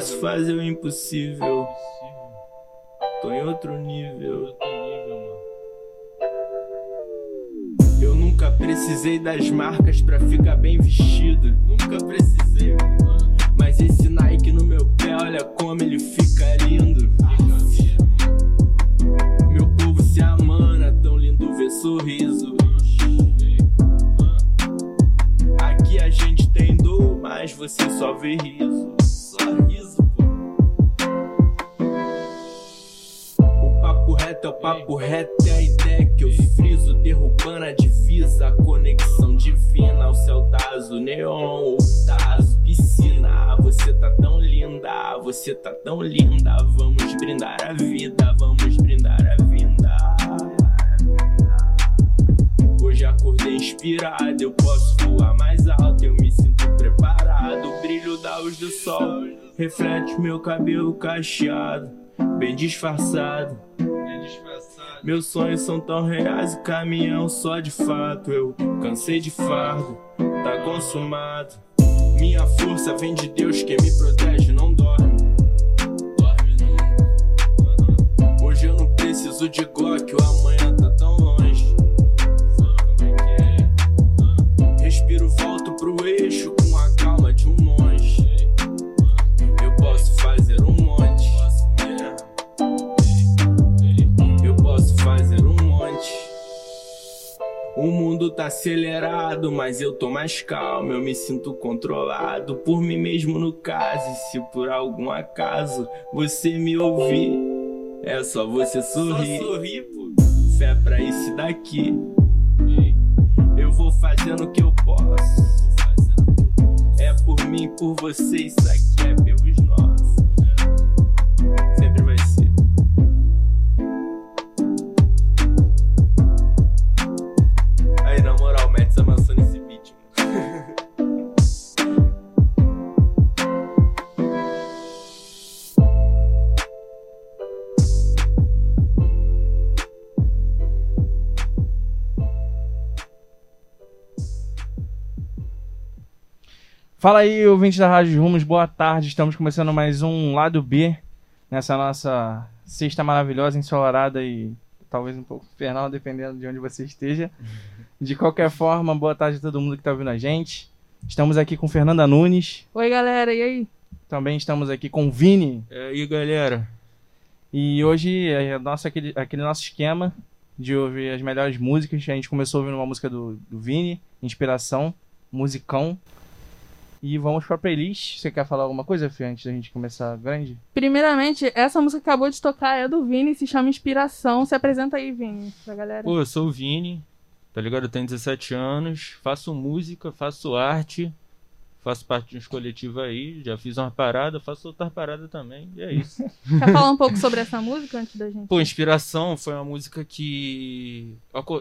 posso fazer o impossível. Tô em outro nível. Eu nunca precisei das marcas pra ficar bem vestido. Nunca precisei. Mas esse Nike no meu pé, olha como ele fica lindo. Meu povo se amana, tão lindo ver sorriso. Aqui a gente tem dor, mas você só vê riso. O papo reto é o papo reto, é a ideia que eu friso. Derrubando a divisa, a conexão divina. O céu taso, neon, o taso, piscina. Você tá tão linda, você tá tão linda. Vamos brindar a vida, vamos brindar a vinda. Hoje acordei inspirado, eu posso voar mais alto, eu me sinto preparado. O brilho da luz do sol reflete meu cabelo cacheado, bem disfarçado. Meus sonhos são tão reais, o caminhão só de fato. Eu cansei de fardo, tá consumado. Minha força vem de Deus, quem me protege não dorme. Hoje eu não preciso de Glock, o amanhã tá acelerado, mas eu tô mais calmo. Eu me sinto controlado por mim mesmo no caso. E se por algum acaso você me ouvir, é só você sorrir. Só sorrir pô. Fé pra isso daqui. Eu vou fazendo o que eu posso. É por mim, por você, isso aqui é pelos Fala aí, ouvinte da Rádio Rumos, boa tarde. Estamos começando mais um Lado B nessa nossa sexta maravilhosa, ensolarada e talvez um pouco infernal, dependendo de onde você esteja. De qualquer forma, boa tarde a todo mundo que está ouvindo a gente. Estamos aqui com Fernanda Nunes, Oi, galera, e aí? também estamos aqui com o Vini. E aí, galera? E hoje é nosso, aquele, aquele nosso esquema de ouvir as melhores músicas. A gente começou ouvindo uma música do, do Vini, Inspiração, Musicão. E vamos pra playlist. Você quer falar alguma coisa, Fê, antes da gente começar grande? Primeiramente, essa música que acabou de tocar é do Vini, se chama Inspiração. Se apresenta aí, Vini, pra galera. Pô, eu sou o Vini, tá ligado? Eu tenho 17 anos, faço música, faço arte, faço parte de uns coletivos aí, já fiz uma parada, faço outra parada também, e é isso. Quer falar um pouco sobre essa música antes da gente? Pô, Inspiração foi uma música que.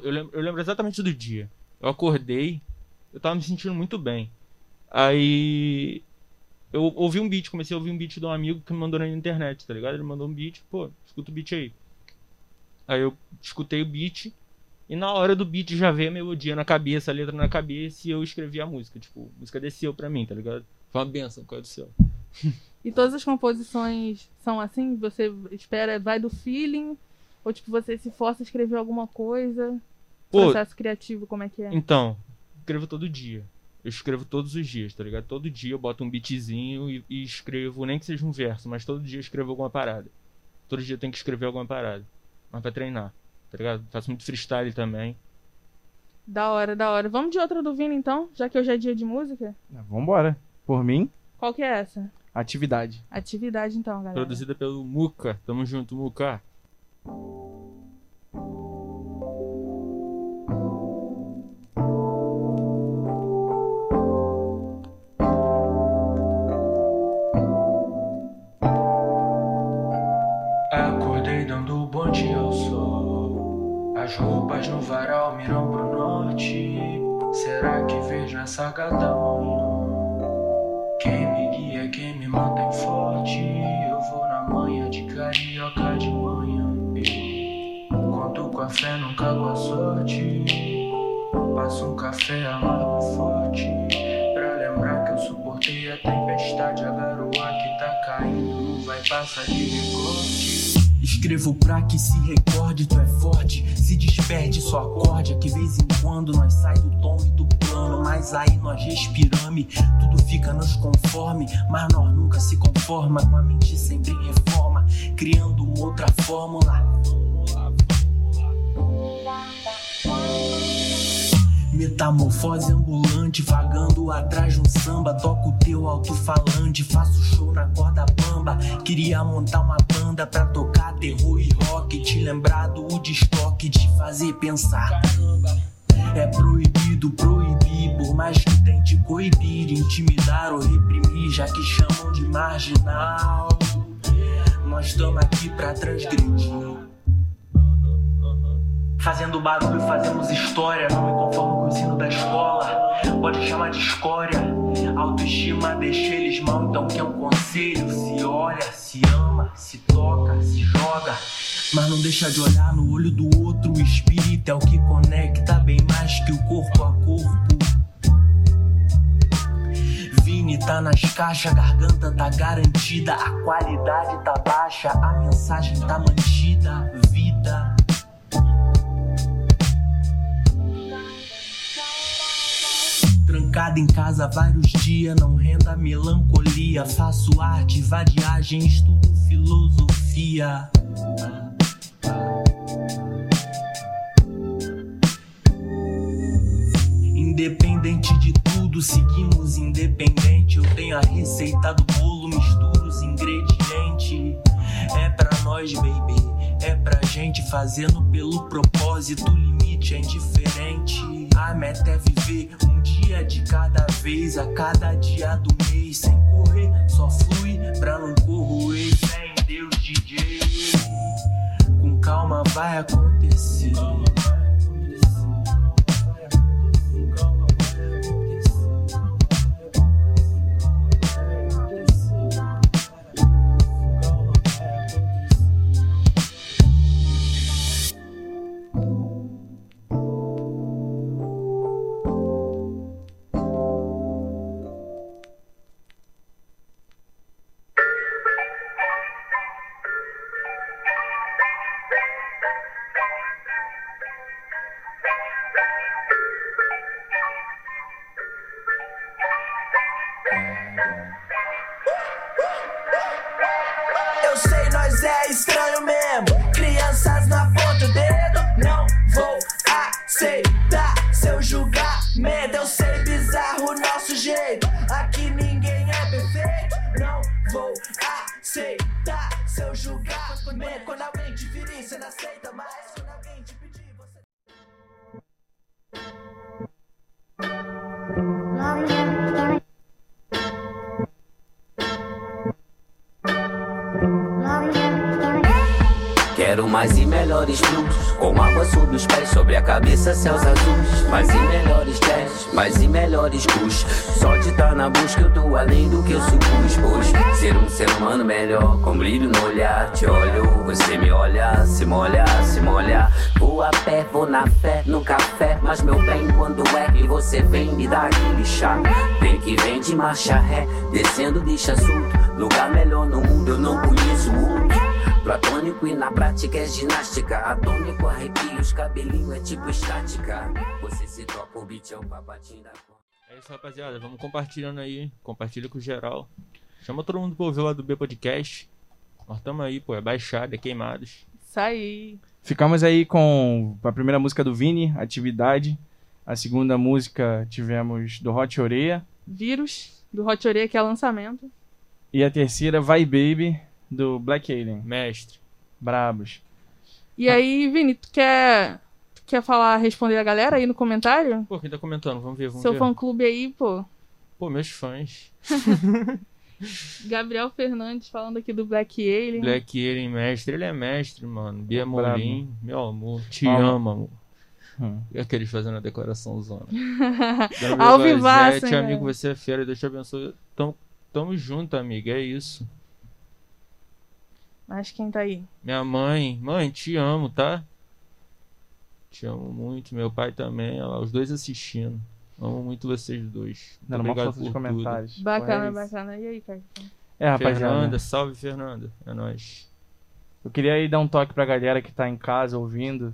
Lembro, eu lembro exatamente do dia. Eu acordei, eu tava me sentindo muito bem. Aí. Eu ouvi um beat, comecei a ouvir um beat de um amigo que me mandou na internet, tá ligado? Ele mandou um beat, pô, escuta o beat aí. Aí eu escutei o beat, e na hora do beat já veio a melodia na cabeça, a letra na cabeça, e eu escrevi a música. Tipo, a música desceu pra mim, tá ligado? Foi uma benção, qual é do céu. E todas as composições são assim? Você espera, vai do feeling? Ou tipo, você se força a escrever alguma coisa? Pô, Processo criativo, como é que é? Então, escrevo todo dia. Eu escrevo todos os dias, tá ligado? Todo dia eu boto um beatzinho e, e escrevo, nem que seja um verso, mas todo dia eu escrevo alguma parada. Todo dia eu tenho que escrever alguma parada. Mas pra treinar, tá ligado? Faço muito freestyle também. Da hora, da hora. Vamos de outra do Vini então, já que hoje é dia de música? Ah, Vambora. Por mim, Qual que é essa? atividade. Atividade então, galera. Produzida pelo Muca. Tamo junto, Muca. as roupas no varal miram pro norte. Será que vejo essa gata manhã? Quem me guia, quem me mantém forte. Eu vou na manhã de carioca de manhã. Eu conto com a fé, nunca com a sorte. Passo um café amargo forte. Pra lembrar que eu suportei a tempestade, a garoa que tá caindo. Vai passar de recorte. Escrevo pra que se recorde, tu é forte. Se desperte, só acorde. Que vez em quando nós sai do tom e do plano. Mas aí nós respirame, tudo fica nos conforme. Mas nós nunca se conforma. Com a mente sempre em reforma, criando uma outra fórmula. Metamorfose ambulante, vagando atrás de um samba. Toco teu alto-falante, faço show na corda bamba. Queria montar uma banda pra tocar terror e rock. Te lembrar do estoque, te fazer pensar. É proibido proibir, por mais que tente coibir, intimidar ou reprimir, já que chamam de marginal. Nós estamos aqui pra transgredir. Fazendo barulho, fazemos história. Não me conformo com o ensino da escola. Pode chamar de escória. Autoestima deixa eles mal, então que é um conselho. Se olha, se ama, se toca, se joga. Mas não deixa de olhar no olho do outro. O espírito é o que conecta bem mais que o corpo a corpo. Vini tá nas caixas, garganta tá garantida, a qualidade tá baixa, a mensagem tá mantida. Vida. Trancada em casa vários dias, não renda melancolia. Faço arte, vadiagem, estudo filosofia. Independente de tudo, seguimos independente. Eu tenho a receita do bolo, misturo os ingredientes. É pra nós, baby. É pra gente fazendo pelo propósito. O limite é indiferente. A meta é viver um dia de cada vez, a cada dia do mês. Sem correr, só flui pra não corroer. Fé em Deus, DJ. Com calma vai acontecer. Quero mais e melhores blues Com água sob os pés, sobre a cabeça céus azuis. Mais e melhores jazz, mais e melhores kush Só de estar na busca eu tô além do que eu supus. Pois ser um ser humano melhor, com brilho no olhar Te olho, você me olha, se molha, se molha. Vou a pé, vou na fé, no café. Mas meu bem quando é que você vem me dar aquele chá? Vem que vem de marcha ré, descendo deixa assunto. Lugar melhor no mundo eu não conheço outro Platônico e na prática é ginástica. Atômico, arrepio, os cabelinhos é tipo estática. Você se toca o beat, é o papatinho da. É isso, rapaziada. Vamos compartilhando aí. Compartilha com geral. Chama todo mundo pra ouvir lá do B Podcast. Nós tamo aí, pô. É baixada, é queimados. Isso aí. Ficamos aí com a primeira música do Vini, Atividade. A segunda música tivemos do Hot Oreia. Vírus, do Hot Oreia, que é lançamento. E a terceira, Vai Baby, do Black Alien. Mestre. Brabos. E aí, Vini, tu quer, tu quer falar, responder a galera aí no comentário? Pô, quem tá comentando? Vamos ver, vamos Seu ver. fã-clube aí, pô. Pô, meus fãs. Gabriel Fernandes falando aqui do Black Alien. Black Alien, mestre. Ele é mestre, mano. Bia. Molim, meu amor. Te Ó. amo, amor. Hum. E aqueles fazendo a decoração zona. Ao vivaço, Gazete, hein, amigo, você é fera. Deus te abençoe. Tamo, tamo junto, amiga. É isso. Mas quem tá aí? Minha mãe, mãe, te amo, tá? Te amo muito, meu pai também, olha lá, os dois assistindo. Amo muito vocês dois. Muito Dando uma obrigado por tudo. comentários. Bacana, Pô, é bacana. E aí, cara? É, rapaziada. Fernanda, salve Fernanda. É nóis. Eu queria aí dar um toque pra galera que tá em casa ouvindo.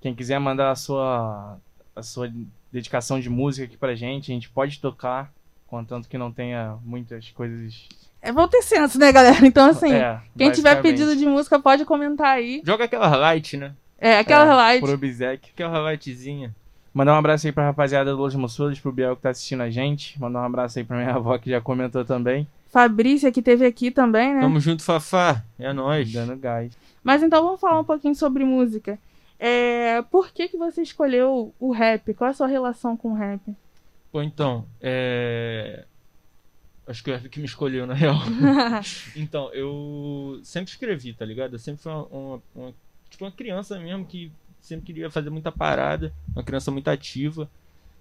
Quem quiser mandar a sua, a sua dedicação de música aqui pra gente, a gente pode tocar, contanto que não tenha muitas coisas. É bom ter senso, né, galera? Então, assim, é, quem tiver pedido de música pode comentar aí. Joga aquela light, né? É, aquela é, light. Por obsequio. Aquela lightzinha. Mandar um abraço aí pra rapaziada do Los Mossudos, pro Biel que tá assistindo a gente. Mandar um abraço aí pra minha avó que já comentou também. Fabrícia, que teve aqui também, né? Tamo junto, Fafá. É nóis. Dando gás. Mas então vamos falar um pouquinho sobre música. É, por que, que você escolheu o rap? Qual é a sua relação com o rap? Pô, então, é. Acho que o F que me escolheu, na real. então, eu sempre escrevi, tá ligado? Eu sempre fui uma, uma- uma- tipo, uma criança mesmo que sempre queria fazer muita parada. Uma criança muito ativa.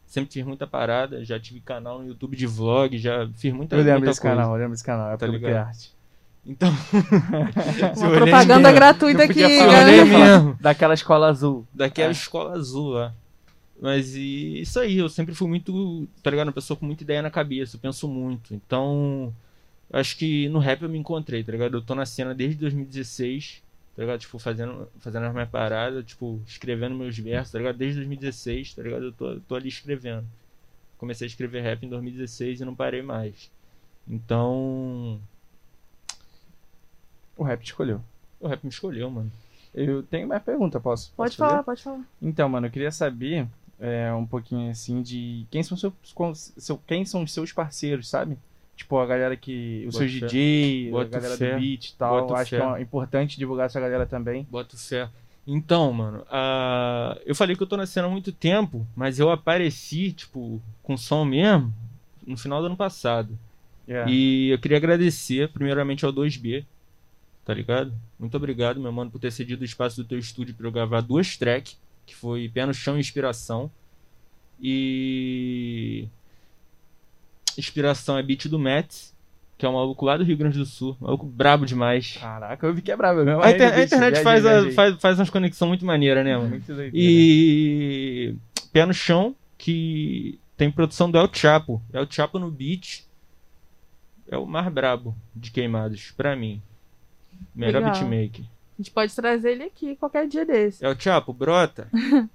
Sempre fiz muita parada. Já tive canal no YouTube de vlog, já fiz muita, Eu lembro muita desse coisa. canal, eu lembro desse canal, é Tá ligado? arte. Então. se Uma eu olhei propaganda mesmo, gratuita aqui, eu galera. mesmo. Daquela escola azul. Daquela É. escola azul lá. Mas e isso aí, eu sempre fui muito, tá ligado? Uma pessoa com muita ideia na cabeça, eu penso muito. Então, eu acho que no rap eu me encontrei, tá ligado? Eu tô na cena desde 2016, tá ligado? Tipo, fazendo, fazendo as minhas paradas, tipo, escrevendo meus versos, tá ligado? Desde 2016, tá ligado? Eu tô, tô ali escrevendo. Comecei a escrever rap em 2016 e não parei mais. Então, O rap te escolheu. o rap me escolheu, mano. Eu tenho mais pergunta, posso? Pode posso fazer? falar, pode falar. Então, mano, eu queria saber é, um pouquinho assim de quem são seus, seu, quem são os seus parceiros, sabe? Tipo, a galera que. Os Boto seus fé. DJ, a Boto galera fé. do beat e tal. Boto Acho fé. que é importante divulgar essa galera também. Boto fé. Então, mano, ah, eu falei que eu tô na cena há muito tempo, mas eu apareci, tipo, com som mesmo no final do ano passado. É. E eu queria agradecer, primeiramente, ao 2B, tá ligado? Muito obrigado, meu mano, por ter cedido o espaço do teu estúdio pra eu gravar duas tracks, que foi Pé no Chão e Inspiração. E. Inspiração é beat do Mets, que é um maluco lá do Rio Grande do Sul, maluco brabo demais. Caraca, eu vi que é brabo mesmo. A, inter- a internet faz, a- faz, faz umas conexões muito maneiras, né, mano? Muito doideira. E Pé no Chão, que tem produção do El Chapo. El Chapo no beat é o mais brabo de queimados, pra mim. Melhor Legal. beatmaker. A gente pode trazer ele aqui qualquer dia desse. El Chapo, brota.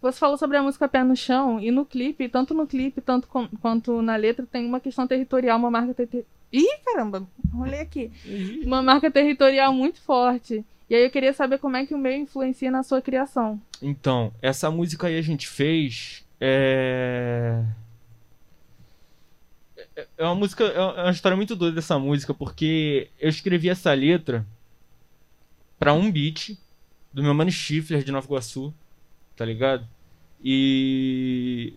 Você falou sobre a música Pé no Chão, e no clipe, tanto no clipe tanto com- quanto na letra, tem uma questão territorial, uma marca territorial. Ih, caramba, rolei aqui. Uma marca territorial muito forte. E aí eu queria saber como é que o meio influencia na sua criação. Então, essa música aí a gente fez. É. é- É uma música. É uma história muito doida dessa música, porque eu escrevi essa letra pra um beat do meu mano Schiffler de Nova Iguaçu, tá ligado? E.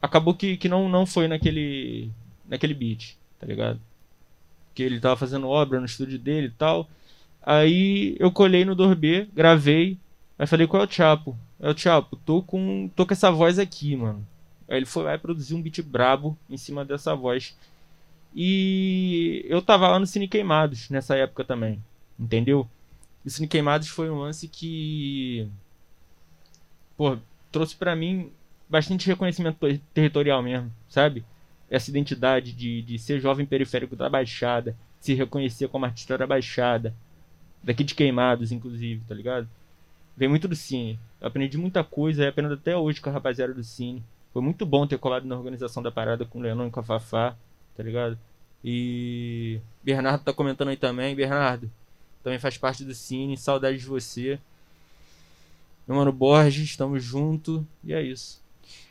Acabou que, que não, não foi naquele. naquele beat, tá ligado? Que ele tava fazendo obra no estúdio dele e tal. Aí eu colhei no 2B, gravei, Aí falei, qual é o Chapo? É o Chapo, tô com, tô com essa voz aqui, mano. Aí ele foi lá e produziu um beat brabo em cima dessa voz. E eu tava lá no Cine Queimados nessa época também, entendeu? E o Cine Queimados foi um lance que. Pô, trouxe pra mim bastante reconhecimento ter- territorial mesmo, sabe? Essa identidade de, de ser jovem periférico da Baixada, se reconhecer como artista da Baixada, daqui de Queimados, inclusive, tá ligado? Vem muito do Cine. Eu aprendi muita coisa e aprendo até hoje com a rapaziada do Cine. Foi muito bom ter colado na organização da parada com o Lenon e com a Fafá, tá ligado? E. Bernardo tá comentando aí também. Bernardo, também faz parte do Cine. Saudade de você. Meu mano Borges, estamos junto. E é isso.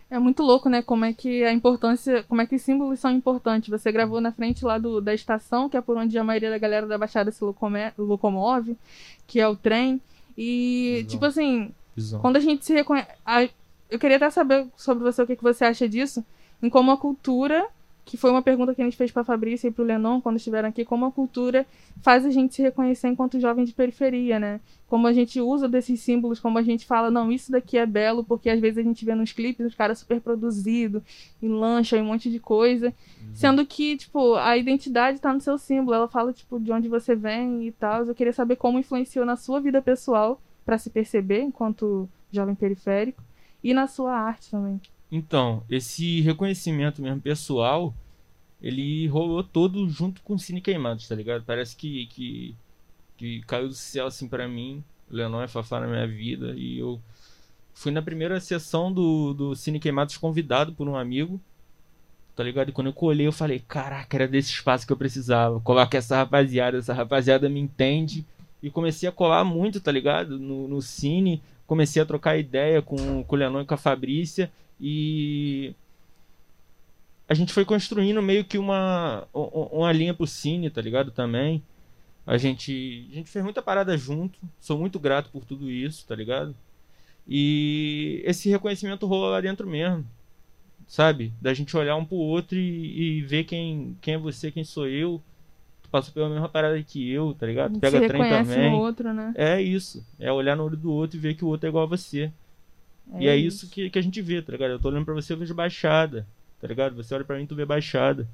É muito louco, né? Como é que a importância, como é que os símbolos são importantes. Você gravou na frente lá do, da estação, que é por onde a maioria da galera da Baixada se locome- locomove, que é o trem. E, Visão. tipo assim, Visão. quando a gente se reconhece. Eu queria até saber sobre você o que, que você acha disso, em como a cultura, que foi uma pergunta que a gente fez pra Fabrícia e pro Lenon quando estiveram aqui, como a cultura faz a gente se reconhecer enquanto jovem de periferia, né? Como a gente usa desses símbolos, como a gente fala, não, isso daqui é belo, porque às vezes a gente vê nos clipes os caras super produzidos, em lancha, em um monte de coisa. Sendo que, tipo, a identidade tá no seu símbolo. Ela fala, tipo, de onde você vem e tal. Eu queria saber como influenciou na sua vida pessoal pra se perceber enquanto jovem periférico e na sua arte também. Então, esse reconhecimento mesmo pessoal ele rolou todo junto com o Cine Queimados, tá ligado? Parece que, que, que caiu do céu assim pra mim. O Leonor é Fafá na minha vida. E eu fui na primeira sessão do, do Cine Queimados convidado por um amigo. Tá ligado? E quando eu colhei, eu falei, caraca, era desse espaço que eu precisava. Coloca essa rapaziada, essa rapaziada me entende. E comecei a colar muito, tá ligado? No, no cine. Comecei a trocar ideia com, com o Leonor e com a Fabrícia. E a gente foi construindo meio que uma, uma linha pro cine, tá ligado? Também. A gente, a gente fez muita parada junto. Sou muito grato por tudo isso, tá ligado? E esse reconhecimento rolou lá dentro mesmo. Sabe? Da gente olhar um pro outro e, e ver quem, quem é você, quem sou eu. Passou pela mesma parada que eu, tá ligado? Pega se trem também. no outro, né? É isso. É olhar no olho do outro e ver que o outro é igual a você. e é isso que, que a gente vê, tá ligado? Eu tô olhando pra você, eu vejo baixada, tá ligado? Você olha pra mim, tu vê baixada.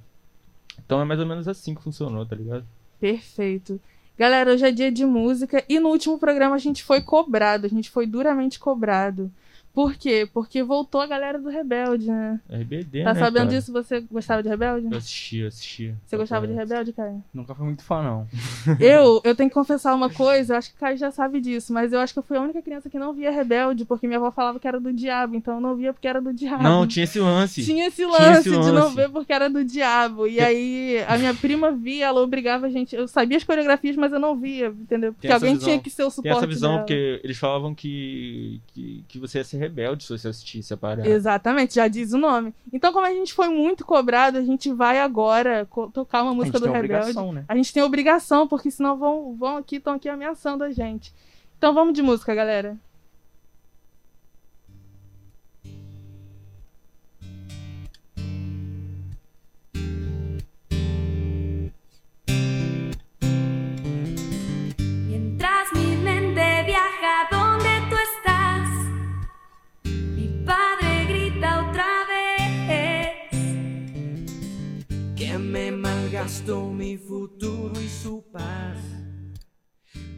Então é mais ou menos assim que funcionou, tá ligado? Perfeito. Galera, hoje é dia de música e no último programa a gente foi cobrado, a gente foi duramente cobrado. Por quê? Porque voltou a galera do Rebelde, né? RBD, Tá né, sabendo cara? disso? Você gostava de Rebelde? Eu assisti, eu assisti. Você gostava de Rebelde, Caio? Nunca fui muito fã, não. Eu, eu tenho que confessar uma coisa, eu acho que o Caio já sabe disso, mas eu acho que eu fui a única criança que não via Rebelde, porque minha avó falava que era do diabo, então eu não via porque era do diabo. Não, tinha esse lance. Tinha esse Tinha lance, esse de não lance. ver porque era do diabo. E aí a minha prima via, ela obrigava a gente. Eu sabia as coreografias, mas eu não via, entendeu? Porque alguém visão. tinha que ser o suporte. Tem essa visão, dela. porque eles falavam que, que, que você ia ser rebelde se você assistisse a parada. Exatamente, já diz o nome. Então, como a gente foi muito cobrado, a gente vai agora tocar uma A música gente do tem Rebelde. obrigação, né? A gente tem obrigação, porque senão vão, vão aqui, estão aqui ameaçando a gente. Então vamos de música, galera. Malgastó mi futuro y su paz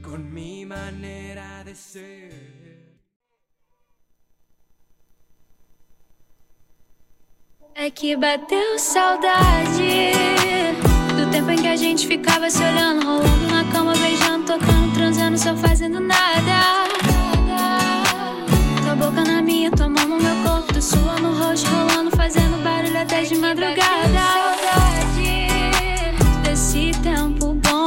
con mi de ser. É que bateu saudade do tempo em que a gente ficava se olhando, rolando na cama, beijando, tocando, transando, só fazendo nada. Tua boca na minha, tua mão no meu corpo, tu sua no rosto, rolando, fazendo barulho até de madrugada. Saudade desse tempo bom,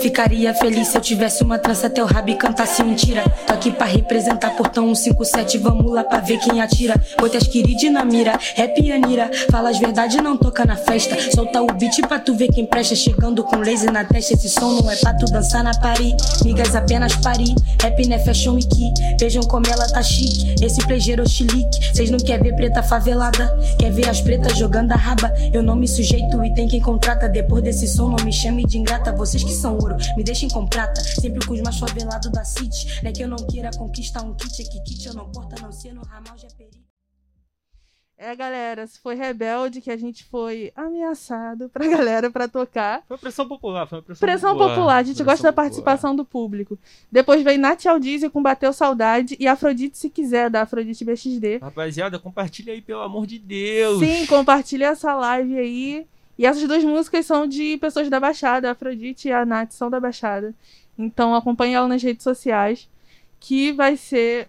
Ficaria feliz se eu tivesse uma trança até o rabo e cantasse mentira. Tô aqui pra representar portão 157, vamos lá pra ver quem atira. Botei as queridas na mira, rap e anira. Fala as verdade, não toca na festa. Solta o beat pra tu ver quem presta. Chegando com laser na testa, esse som não é pra tu dançar na pari. Migas apenas pari, rap né fashion e que. Vejam como ela tá chique, esse plejeiro chilique. Cês não quer ver preta favelada, quer ver as pretas jogando a raba. Eu não me sujeito e tem quem contrata. Depois desse som, não me chame de ingrata. Vocês que são ouro, me deixem com prata. Sempre com os mais favelados da city. Não é que eu não queira conquistar um kit, é que kit eu não porta, não ser no ramal já peri. É, galera, se foi rebelde que a gente foi ameaçado pra galera pra tocar. Foi pressão popular, foi pressão, Pressão popular, a gente Pressão gosta da popular. participação do público. Depois veio Nath Aldizia com Bateu Saudade e Afrodite Se Quiser, da Afrodite BXD. Rapaziada, compartilha aí, pelo amor de Deus. Sim, compartilha essa live aí. E essas duas músicas são de pessoas da Baixada. A Afrodite e a Nath são da Baixada. Então acompanhe ela nas redes sociais. Que vai ser.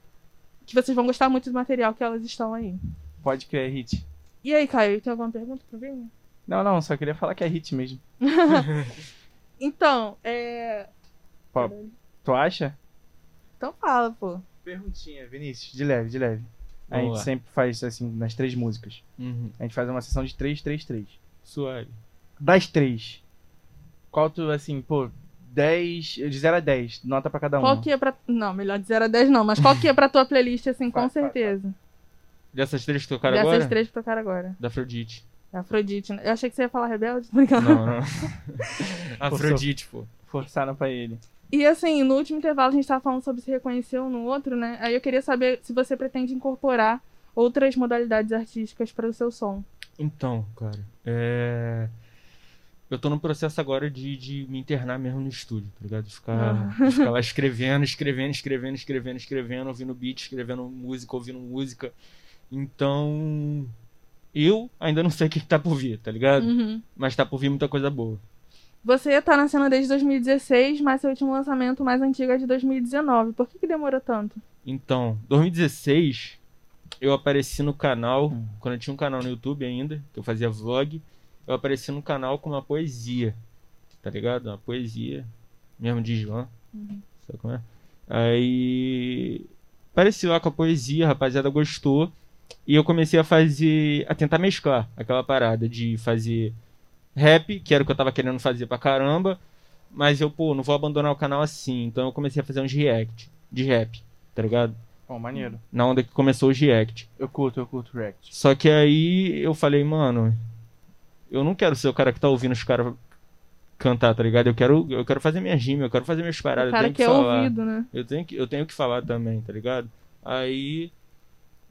Que vocês vão gostar muito do material que elas estão aí. Pode que é hit. E aí, Caio, tem alguma pergunta pra mim? Não, não, só queria falar que é hit mesmo. Então, é. Pô, tu acha? Então fala, pô. Perguntinha, Vinícius, de leve, de leve. A Vamos gente lá. sempre faz assim, nas três músicas. Uhum. A gente faz uma sessão de três, três, três. Suave. Das três, qual tu, assim, pô, 10, de 0 a 10, nota pra cada um. Qual que é pra. Não, melhor de 0 a 10 não, mas qual que é pra tua playlist, assim, com Vai, vai, certeza? Dessas três que tocaram Dessas agora? três que tocaram agora. Da Afrodite. Afrodite. né? Eu achei que você ia falar Rebelde, tô brincando. Não, não. Afrodite, pô. Forçaram pra ele. E assim, no último intervalo a gente tava falando sobre se reconhecer um no outro, né? Aí eu queria saber se você pretende incorporar outras modalidades artísticas para o seu som. Então, cara, é... Eu tô no processo agora de, de me internar mesmo no estúdio, tá ligado? De ficar, Ah. de ficar lá escrevendo, escrevendo, escrevendo, escrevendo, escrevendo, ouvindo beat, escrevendo música, ouvindo música. Então, eu ainda não sei o que, tá por vir, tá ligado? Uhum. Mas tá por vir muita coisa boa. Você tá na cena desde 2016, mas seu último lançamento mais antigo é de 2019. Por que, que demorou tanto? Então, 2016, eu apareci no canal, quando eu tinha um canal no YouTube ainda, que eu fazia vlog, eu apareci no canal com uma poesia, tá ligado? Uma poesia, mesmo de João, sabe como é? Aí, apareci lá com a poesia, a rapaziada gostou, e eu comecei a fazer, a tentar mesclar aquela parada de fazer rap, que era o que eu tava querendo fazer pra caramba, mas eu, pô, não vou abandonar o canal assim, então eu comecei a fazer uns react de rap, tá ligado? Bom, maneiro. Na onda que começou os react. Eu curto, eu curto React. Só que aí eu falei, mano, eu não quero ser o cara que tá ouvindo os caras cantar, tá ligado? Eu quero, eu quero fazer minha rima, eu quero fazer minhas paradas, o cara eu tenho que que é falar. ouvido, né? Eu tenho que, eu tenho que falar também, tá ligado? Aí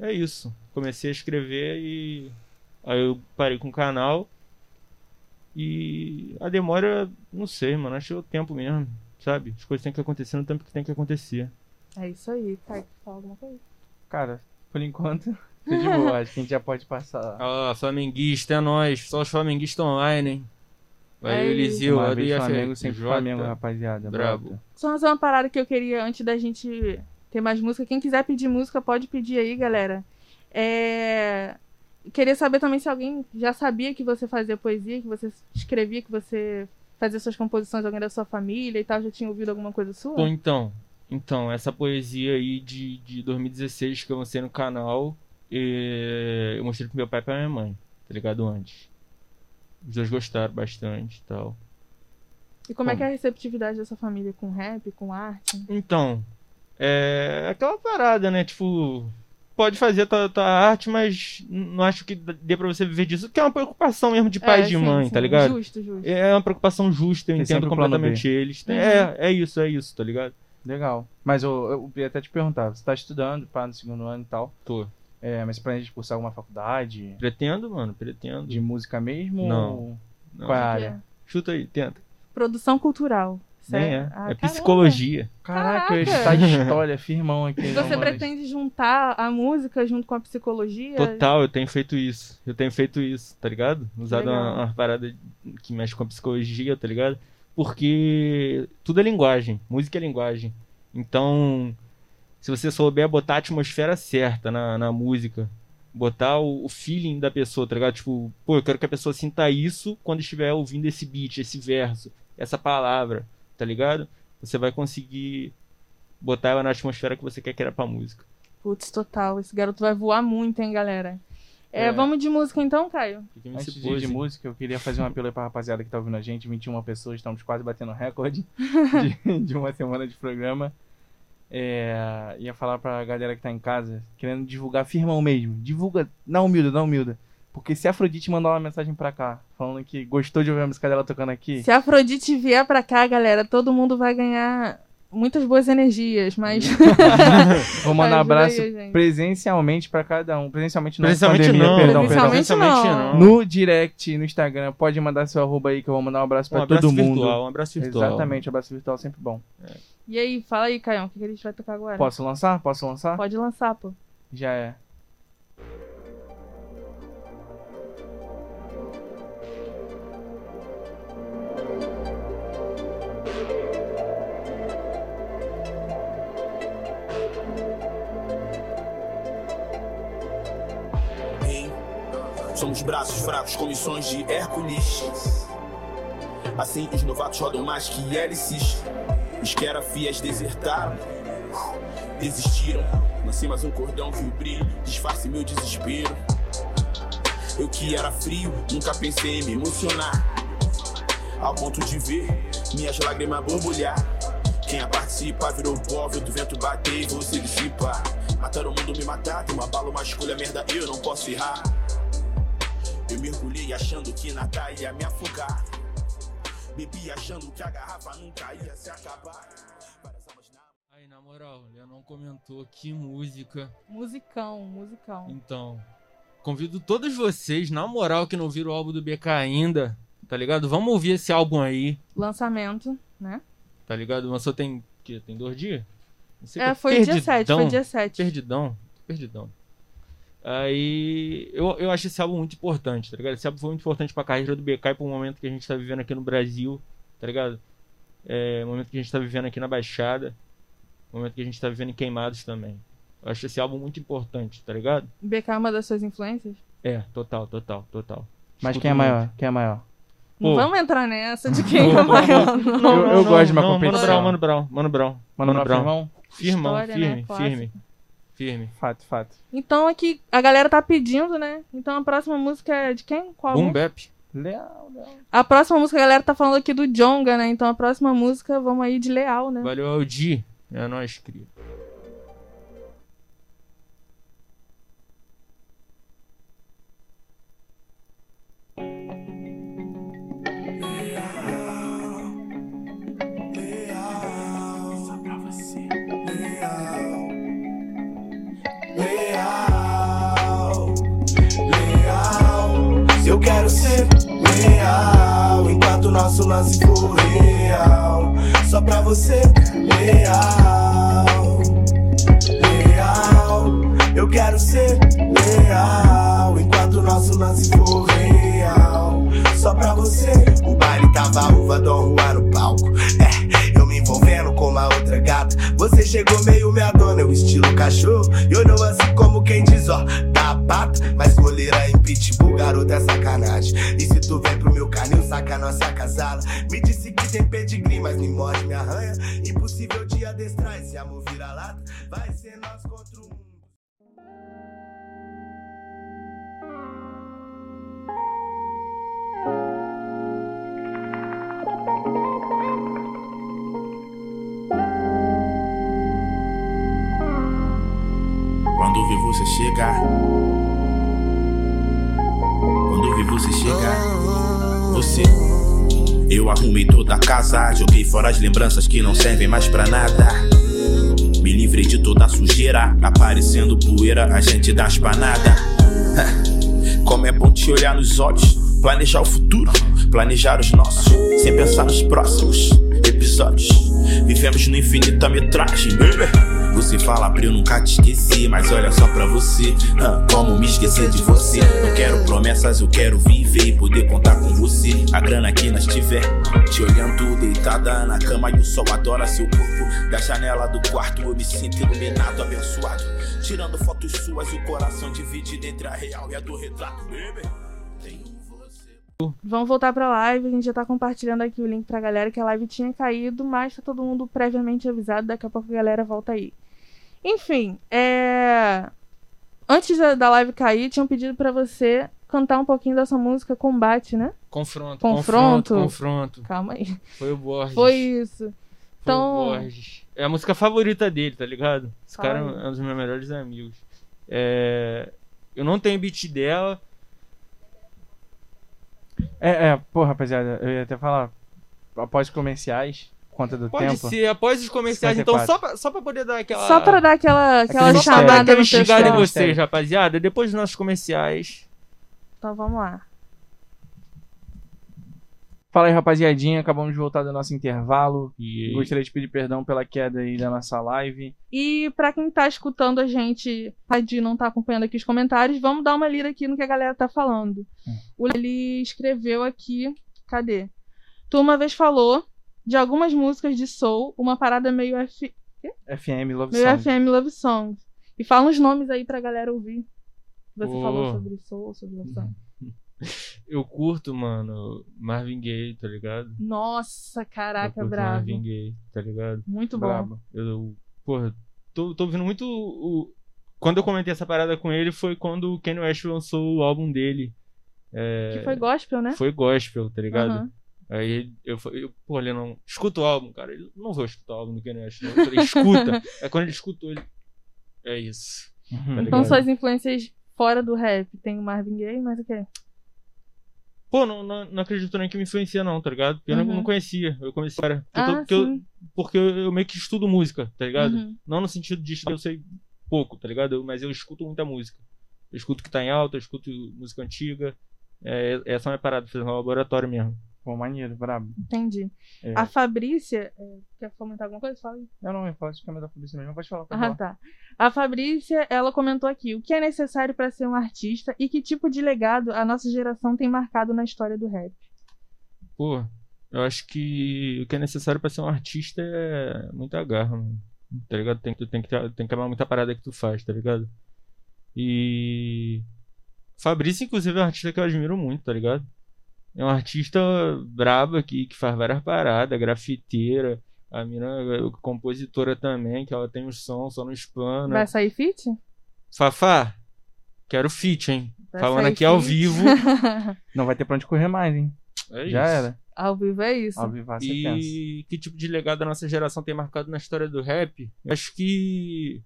é isso. Comecei a escrever e aí eu parei com o canal. E a demora, não sei, mano, acho que é o tempo mesmo, sabe? As coisas têm que acontecer no tempo que tem que acontecer. É isso aí. Tá, fala alguma coisa? Cara, por enquanto, tô de boa. Acho que a gente já pode passar. Ó, flamenguista é nóis. Só os flamenguistas online, hein? Valeu. Eliseu. IFJ. Flamengo, sempre Flamengo, rapaziada. Brabo. Bota. Só mais uma parada que eu queria, antes da gente ter mais música. Quem quiser pedir música, pode pedir aí, galera. É... Queria saber também se alguém já sabia que você fazia poesia, que você escrevia, que você fazia suas composições, alguém da sua família e tal. Já tinha ouvido alguma coisa sua? Pô, então. Então, essa poesia aí de, de 2016 que eu lancei no canal, eu mostrei pro meu pai e pra minha mãe, tá ligado? Antes. Os dois gostaram bastante e tal. E como é que é a receptividade da sua família com rap, com arte? Então, é aquela parada, né? Tipo, pode fazer tua, tua arte, mas não acho que dê pra você viver disso. Que é uma preocupação mesmo de pai É, e de sim, mãe, sim. tá ligado? Justo, justo. É uma preocupação justa, eu Tem entendo completamente eles. Uhum. É, é isso, é isso, tá ligado? Legal. Mas eu, eu ia até te perguntar, você tá estudando, pá, no segundo ano e tal. Tô. É, mas você planeja cursar alguma faculdade Pretendo, mano, pretendo. de música mesmo? Não. Ou... Não. Qual é a área? é Chuta aí, tenta. Produção cultural. Nem Sério? é. Ah, é psicologia. Caraca, Caraca. chutar de história, firmão aqui. E não, você mano. pretende juntar a música junto com a psicologia? Total, eu tenho feito isso. Eu tenho feito isso, tá ligado? Usado uma, uma parada que mexe com a psicologia, tá ligado? Porque tudo é linguagem. Música é linguagem. Então, se você souber botar a atmosfera certa na, na música, botar o, o feeling da pessoa, tá ligado? Tipo, pô, eu quero que a pessoa sinta isso quando estiver ouvindo esse beat, esse verso, essa palavra, tá ligado? Você vai conseguir botar ela na atmosfera que você quer criar pra música. Putz, total. Esse garoto vai voar muito, hein, galera? É, É. vamos de música então, Caio? Antes de, de música, eu queria fazer um apelo aí pra rapaziada que tá ouvindo a gente. 21 pessoas, estamos quase batendo recorde de, de uma semana de programa. É, ia falar pra galera que tá em casa, querendo divulgar firmão mesmo. Divulga, não humilda, não humilda. Porque se a Afrodite mandar uma mensagem pra cá, falando que gostou de ouvir a música dela tocando aqui, Se a Afrodite vier pra cá, galera, todo mundo vai ganhar muitas boas energias, mas. vou mandar um abraço aí, presencialmente pra cada um. Presencialmente não, Presencialmente pandemia, não, perdão, perdão. Presencialmente Presencialmente não. No direct, no Instagram, pode mandar seu arroba aí que eu vou mandar um abraço pra Um abraço todo mundo. virtual, um abraço virtual. Exatamente, abraço virtual é sempre bom. E aí, fala aí, Caio, o que que a gente vai tocar agora? Posso lançar? Posso lançar? Pode lançar, pô. Já é. Somos braços fracos com missões de Hércules. Assim os novatos rodam mais que hélices. Os fiéis desertaram, desistiram. Lancei mais um cordão que o brilho disfarce meu desespero. Eu que era frio, nunca pensei em me emocionar. ao ponto de ver minhas lágrimas borbulhar. Quem a participa virou pó, do vento bater e você dissipa. Matar o mundo, me matar, tem uma bala, uma escolha, merda, eu não posso errar. Eu mergulhei achando que nada ia me afogar. Bebi achando que a garrafa nunca ia se acabar. Aí, na moral, o Leonão comentou que música. Musicão, musicão. Então, convido todos vocês, na moral, que não viram o álbum do BK ainda, tá ligado? Vamos ouvir esse álbum aí, Lançamento, né? tá ligado? Lançou tem, que, tem dois dias? Não sei É, foi dia 7, foi perdidão. dia 7. Perdidão, perdidão. Aí, eu, eu acho esse álbum muito importante, tá ligado? Esse álbum foi muito importante pra carreira do BK e pro momento que a gente tá vivendo aqui no Brasil, tá ligado? É, o momento que a gente tá vivendo aqui na Baixada, o momento que a gente tá vivendo em Queimados também. Eu acho esse álbum muito importante, tá ligado? BK é uma das suas influências? É, total, total, total. Mas Escuto quem é muito. maior? Quem é maior? Não Pô. vamos entrar nessa de quem é maior, não. Eu- eu gosto de uma não, competição. Mano Brown, Mano Brown, Mano Brown. Mano, Brown. Irmão? Firmão, História, né? firme, Clássico. firme, firme. Fato, fato. Então aqui, a galera tá pedindo, né? Então a próxima música é de quem? Qual? Boom? Bap. Leal, leal. A próxima música a galera tá falando aqui do Jonga, né? Então a próxima música, vamos aí de Leal, né? Valeu, Aldi. É nóis, cria. Eu quero ser leal enquanto nosso lance for real. Só pra você, leal, leal. Eu quero ser leal enquanto nosso lance for real. Só pra você, o baile tava uva, Juan no palco. É, eu me envolvendo com uma outra gata. Você chegou meio minha dona, eu estilo cachorro. E olhou assim como quem diz, ó, tá pata. Mas goleira em pitbull, garoto é sacanagem. E se tu vem pro meu canil, saca nós se acasala. Me disse que tem pedigree, mas me morde, me arranha. Impossível de adestrar esse amor vira-lata. Vai ser nós contra você chegar. Quando vi você chegar. Você. Eu arrumei toda a casa, joguei fora as lembranças que não servem mais pra nada. Me livrei de toda a sujeira, aparecendo poeira, a gente dá as panadas. Como é bom te olhar nos olhos, planejar o futuro, planejar os nossos, sem pensar nos próximos episódios. Vivemos no infinito a metragem, baby. Você fala pra eu nunca te esquecer, mas olha só pra você. como me esquecer de você? Não quero promessas, eu quero viver e poder contar com você. A grana que nós tiver, te olhando deitada na cama e o sol adora seu corpo. Da janela do quarto eu me sinto iluminado, abençoado. Tirando fotos suas, o coração dividido entre a real e a do retrato, baby. Vamos voltar pra live. A gente já tá compartilhando aqui o link pra galera que a live tinha caído, mas tá todo mundo previamente avisado. Daqui a pouco a galera volta aí. Enfim, é. Antes da- da live cair, tinham pedido pra você cantar um pouquinho dessa música Combate, né? Confronto, Confronto. confronto, confronto. Calma aí. Foi o Borges. Foi isso. Foi Então- o Borges. É a música favorita dele, tá ligado? Esse cara é um dos meus melhores amigos. É, Eu não tenho beat dela. É, é, pô, rapaziada, eu ia até falar, após comerciais, conta do Pode tempo. ser após os comerciais, 54. então só pra, só pra poder dar aquela. Só pra dar aquela, aquela só pra chamada instigada em vocês, rapaziada. Depois dos nossos comerciais. Então vamos lá. Fala aí, rapaziadinha, acabamos de voltar do nosso intervalo. E Gostaria de pedir perdão pela queda aí da nossa live. E pra quem tá escutando a gente, Adi não tá acompanhando aqui os comentários, vamos dar uma lida aqui no que a galera tá falando. O Ele escreveu aqui, cadê? Tu uma vez falou de algumas músicas de soul, uma parada meio, F... FM Love meio Song. FM Love Songs. E fala uns nomes aí pra galera ouvir. Você Ô. falou sobre soul, sobre love song. Eu curto, mano, Marvin Gaye, tá ligado? Nossa, eu caraca, curto bravo. Marvin Gaye, tá ligado? Muito bom. Brabo. Eu, porra, tô, tô ouvindo muito. O... Quando eu comentei essa parada com ele foi quando o Kanye West lançou o álbum dele. É, Que foi gospel, né? Foi gospel, tá ligado? Aham. Aí eu falei, eu, pô, ele não. Escuta o álbum, cara. Ele não vou escutar o álbum do Kanye West. não. Eu falei, escuta. Aí quando ele escutou, ele. É isso. Tá Uhum. Então suas influências fora do rap tem o Marvin Gaye, mas o quê? Pô, não, não, não acredito nem que me influencia, não, tá ligado? Porque eu não, Uhum. não conhecia. Eu comecei. Tô- Ah, porque, eu, porque eu, eu meio que estudo música, tá ligado? Uhum. Não no sentido de estudar, eu sei pouco, tá ligado? Eu- mas eu escuto muita música. Eu escuto que tá em alta, eu escuto música antiga. É, essa é a minha parada, fazer um laboratório mesmo. Pô, maneiro, brabo. Entendi. É. A Fabrícia, é, quer comentar alguma coisa? Fala aí. Eu não ia falar de câmera da polícia mesmo, pode falar. Pode Ah, falar. tá. A Fabrícia, ela comentou aqui o que é necessário para ser um artista e que tipo de legado a nossa geração tem marcado na história do rap. Pô, eu acho que o que é necessário pra ser um artista é muita garra, mano. Tá ligado? Tem, que- tem, que, ter- tem que amar muita parada que tu faz, tá ligado? E. Fabrício, inclusive, é um artista que eu admiro muito, tá ligado? É um artista braba que, que faz várias paradas, grafiteira. A mina compositora também, que ela tem os sons, só no spam. Vai sair feat? Fafá, quero feat, hein? Vai Falando aqui ao vivo. Não vai ter pra onde correr mais, hein? É Já isso. era. Ao vivo é isso. Ao vivo, você pensa. E que tipo de legado a nossa geração tem marcado na história do rap? Eu acho que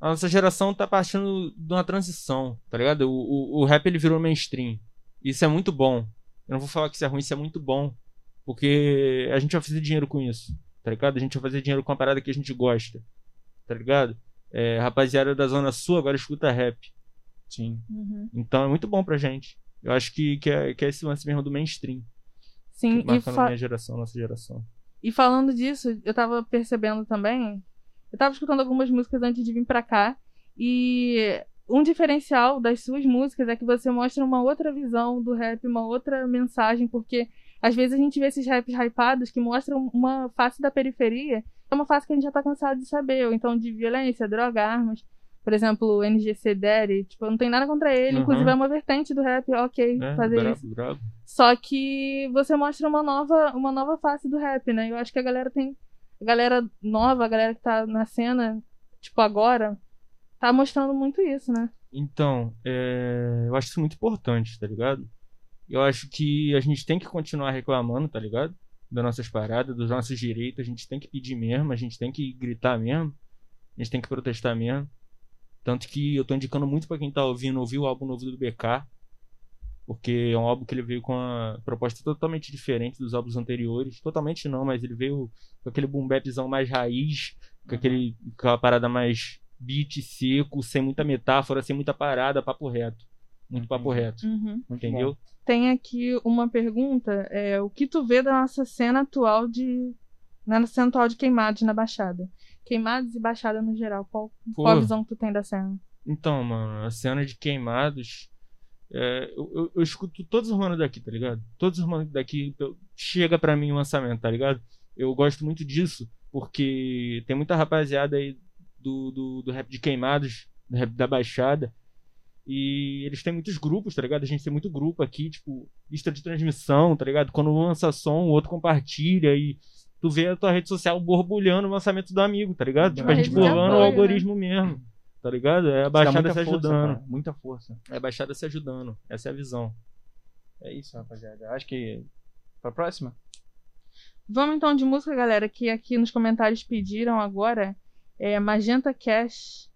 a nossa geração tá partindo de uma transição, tá ligado? O, o, o rap ele virou mainstream. Isso é muito bom. Eu não vou falar que isso é ruim, isso é muito bom. Porque a gente vai fazer dinheiro com isso, tá ligado? A gente vai fazer dinheiro com a parada que a gente gosta, tá ligado? É, rapaziada da Zona Sul agora escuta rap. Sim. Uhum. Então é muito bom pra gente. Eu acho que, que, é, que é esse lance mesmo do mainstream. Sim, Que e, marca na fa- minha geração, nossa geração. e falando disso, eu tava percebendo também. Eu tava escutando algumas músicas antes de vir pra cá. E um diferencial das suas músicas é que você mostra uma outra visão do rap, uma outra mensagem, porque às vezes a gente vê esses raps hypados que mostram uma face da periferia, é uma face que a gente já tá cansado de saber, ou então de violência, droga, armas. Por exemplo, o NGC Daddy, tipo, não tem nada contra ele, Uhum. inclusive é uma vertente do rap, ok, É, fazer brabo, isso. brabo. Só que você mostra uma nova, uma nova face do rap, né? Eu acho que a galera tem. A galera nova, a galera que tá na cena, tipo, agora, tá mostrando muito isso, né? Então, é, eu acho isso muito importante, tá ligado? Eu acho que a gente tem que continuar reclamando, tá ligado? Das nossas paradas, dos nossos direitos, a gente tem que pedir mesmo, a gente tem que gritar mesmo, a gente tem que protestar mesmo. Tanto que eu tô indicando muito pra quem tá ouvindo ouvir o álbum novo do BK, porque é um álbum que ele veio com uma proposta totalmente diferente dos álbuns anteriores. Totalmente não, mas ele veio com aquele boom bapzão mais raiz, com aquele, com aquela parada mais beat seco, sem muita metáfora, sem muita parada, papo reto. Muito papo Entendi. reto. Uhum. Entendeu? Tem aqui uma pergunta: é, o que tu vê da nossa cena atual de. Na cena atual de queimados na Baixada? Queimados e Baixada no geral. Qual, Pô. qual a visão que tu tem da cena? Então, mano, a cena de queimados. é, eu, eu, eu escuto todos os manos daqui, tá ligado? Todos os manos daqui eu- chega pra mim o lançamento, tá ligado? Eu gosto muito disso, porque tem muita rapaziada aí do, do, do rap de queimados, do rap da Baixada. E eles têm muitos grupos, tá ligado? A gente tem muito grupo aqui, tipo, lista de transmissão, tá ligado? Quando um lança som, o outro compartilha e tu vê a tua rede social borbulhando o lançamento do amigo, tá ligado? Tipo, a Uma gente burlando o né? algoritmo mesmo, tá ligado? É a Baixada se força, ajudando. cara, Muita força. É a Baixada se ajudando. Essa é a visão. É isso, rapaziada. Acho que. Pra próxima? Vamos então de música, galera, que aqui nos comentários pediram agora. É Magenta Cash.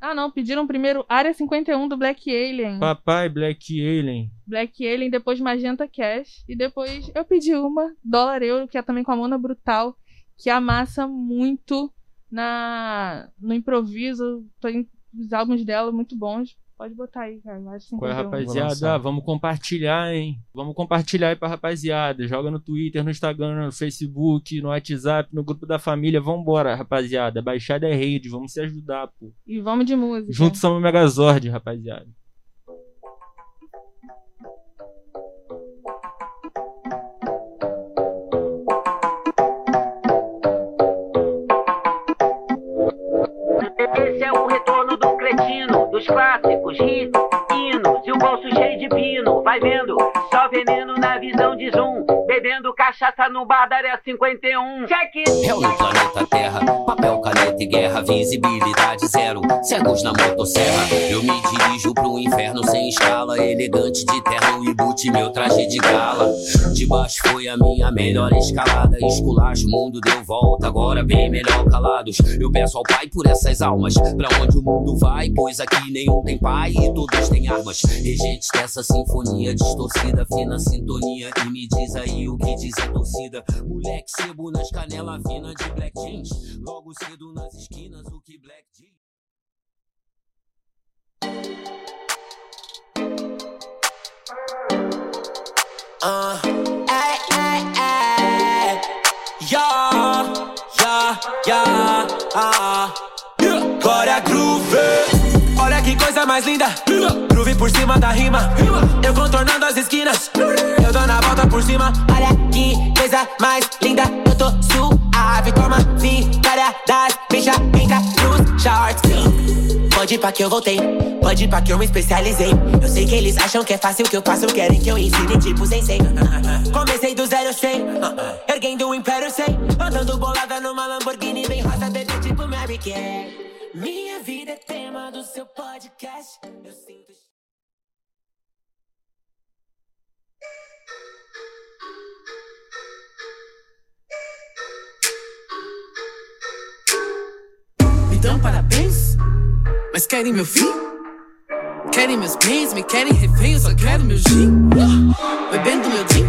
Ah, não, pediram primeiro Área 51 do Black Alien. Papai Black Alien. Black Alien, depois Magenta Cash. E depois eu pedi uma, Dólar Euro, que é também com a Mona Brutal, que amassa muito na no improviso. Tem os álbuns dela muito bons. Pode botar aí, cara. Área Qual é, 51. rapaziada? Ah, vamos compartilhar, hein? Vamos compartilhar aí pra rapaziada. Joga no Twitter, no Instagram, no Facebook, no WhatsApp, no grupo da família. Vambora, rapaziada. Baixada é rede. Vamos se ajudar, pô. E vamos de música. Juntos somos o Megazord, rapaziada. Esse é o retorno do cretino, clássicos, hits, hinos, e o bolso cheio de pino. Vai vendo, só veneno visão de zoom, bebendo cachaça. no bar da área 51. Check. Réu no planeta Terra, papel, caneta e guerra, visibilidade zero, cegos na motosserra. Eu me dirijo pro inferno sem escala, elegante de terno e boot, meu traje de gala. De baixo foi a minha melhor escalada, esculacho, mundo deu volta, agora bem melhor calados. Eu peço ao pai por essas almas, pra onde o mundo vai, pois aqui nenhum tem pai e todos têm armas. Regentes dessa sinfonia distorcida, fina sintonia, e me diz aí o que diz a torcida. Moleque sebo nas canela fina de black jeans, logo cedo nas esquinas o que black jeans. Uh, ay, ay, ay. Yeah, yeah, yeah, ah. Glória Groove. Que coisa mais linda. Groove por cima da rima. Eu contornando as esquinas. Eu dando a volta por cima. Olha que coisa mais linda. Eu tô suave. Toma vitória das bichas. Entra nos charts. Pode ir pra que eu voltei, pode ir pra que eu me especializei. Eu sei que eles acham que é fácil o que eu faço, querem que eu ensine tipo sensei. Comecei do zero sem, erguendo o império sem. Andando bolada numa Lamborghini bem rosa, bebê tipo Mary Kay. Minha vida é tema do seu podcast. Eu sinto. Me dão parabéns, mas querem meu fim? Querem meus bens, me querem refém, eu só quero meu gin. Bebendo meu drink,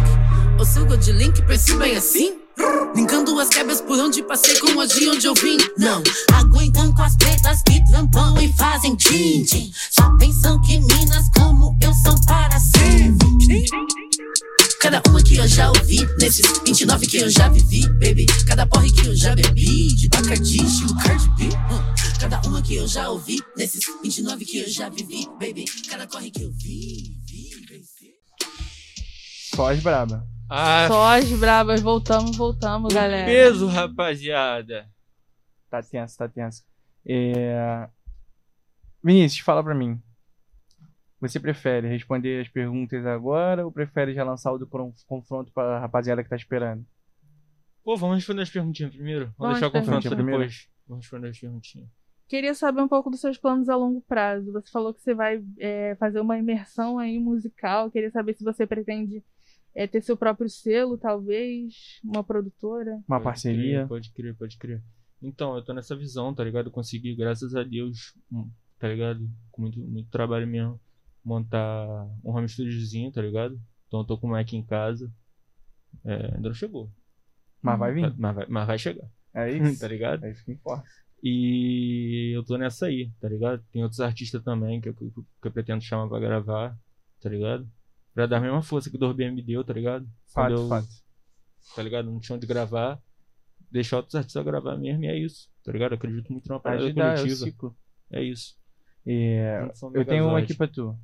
ou sugo de link, penso bem assim. Linkando as quebras por onde passei com a de onde eu vim. Não aguentam com as pretas que trampam e fazem din-din. Só pensam que minas como eu são para servir. Cada uma que eu já ouvi, nesses 29 que eu já vivi, baby. Cada porre que eu já bebi, de Bacardi, estilo Cardi B. Cada uma que eu já ouvi, nesses 29 que eu já vivi, baby. Cada corre que eu vi, vi. Só as braba. Ah, Só as brabas, voltamos, voltamos, galera. peso, rapaziada. Tá tenso, tá tenso. É... Vinícius, fala pra mim. Você prefere responder as perguntas agora ou prefere já lançar o do con- confronto pra rapaziada que tá esperando? Pô, vamos responder as perguntinhas primeiro? Vamos, Vamos deixar o confronto pra primeiro. depois. Vamos responder as perguntinhas. Queria saber um pouco dos seus planos a longo prazo. Você falou que você vai é, fazer uma imersão aí musical. Queria saber se você pretende é, ter seu próprio selo, talvez, uma produtora. Uma Pode parceria? crer, pode crer, pode crer. Então, eu tô nessa visão, tá ligado? Eu consegui, graças a Deus, tá ligado? Com muito, muito trabalho mesmo, montar um home studiozinho, tá ligado? Então eu tô com o Mac em casa. É, ainda não chegou. Mas vai vir. Mas vai, mas vai chegar, É isso. tá ligado? É isso que importa. E eu tô nessa aí, tá ligado? Tem outros artistas também que eu, que eu- que eu pretendo chamar pra gravar, tá ligado? Pra dar a mesma força que o Dorbem me deu, tá ligado? Fato, eu- fato. tá ligado? Não tinha onde gravar, deixar outros artistas gravar mesmo e é isso, tá ligado? Eu acredito muito numa parada Ajudar é o coletiva. É isso. É, são eu tenho uma aqui pra tu.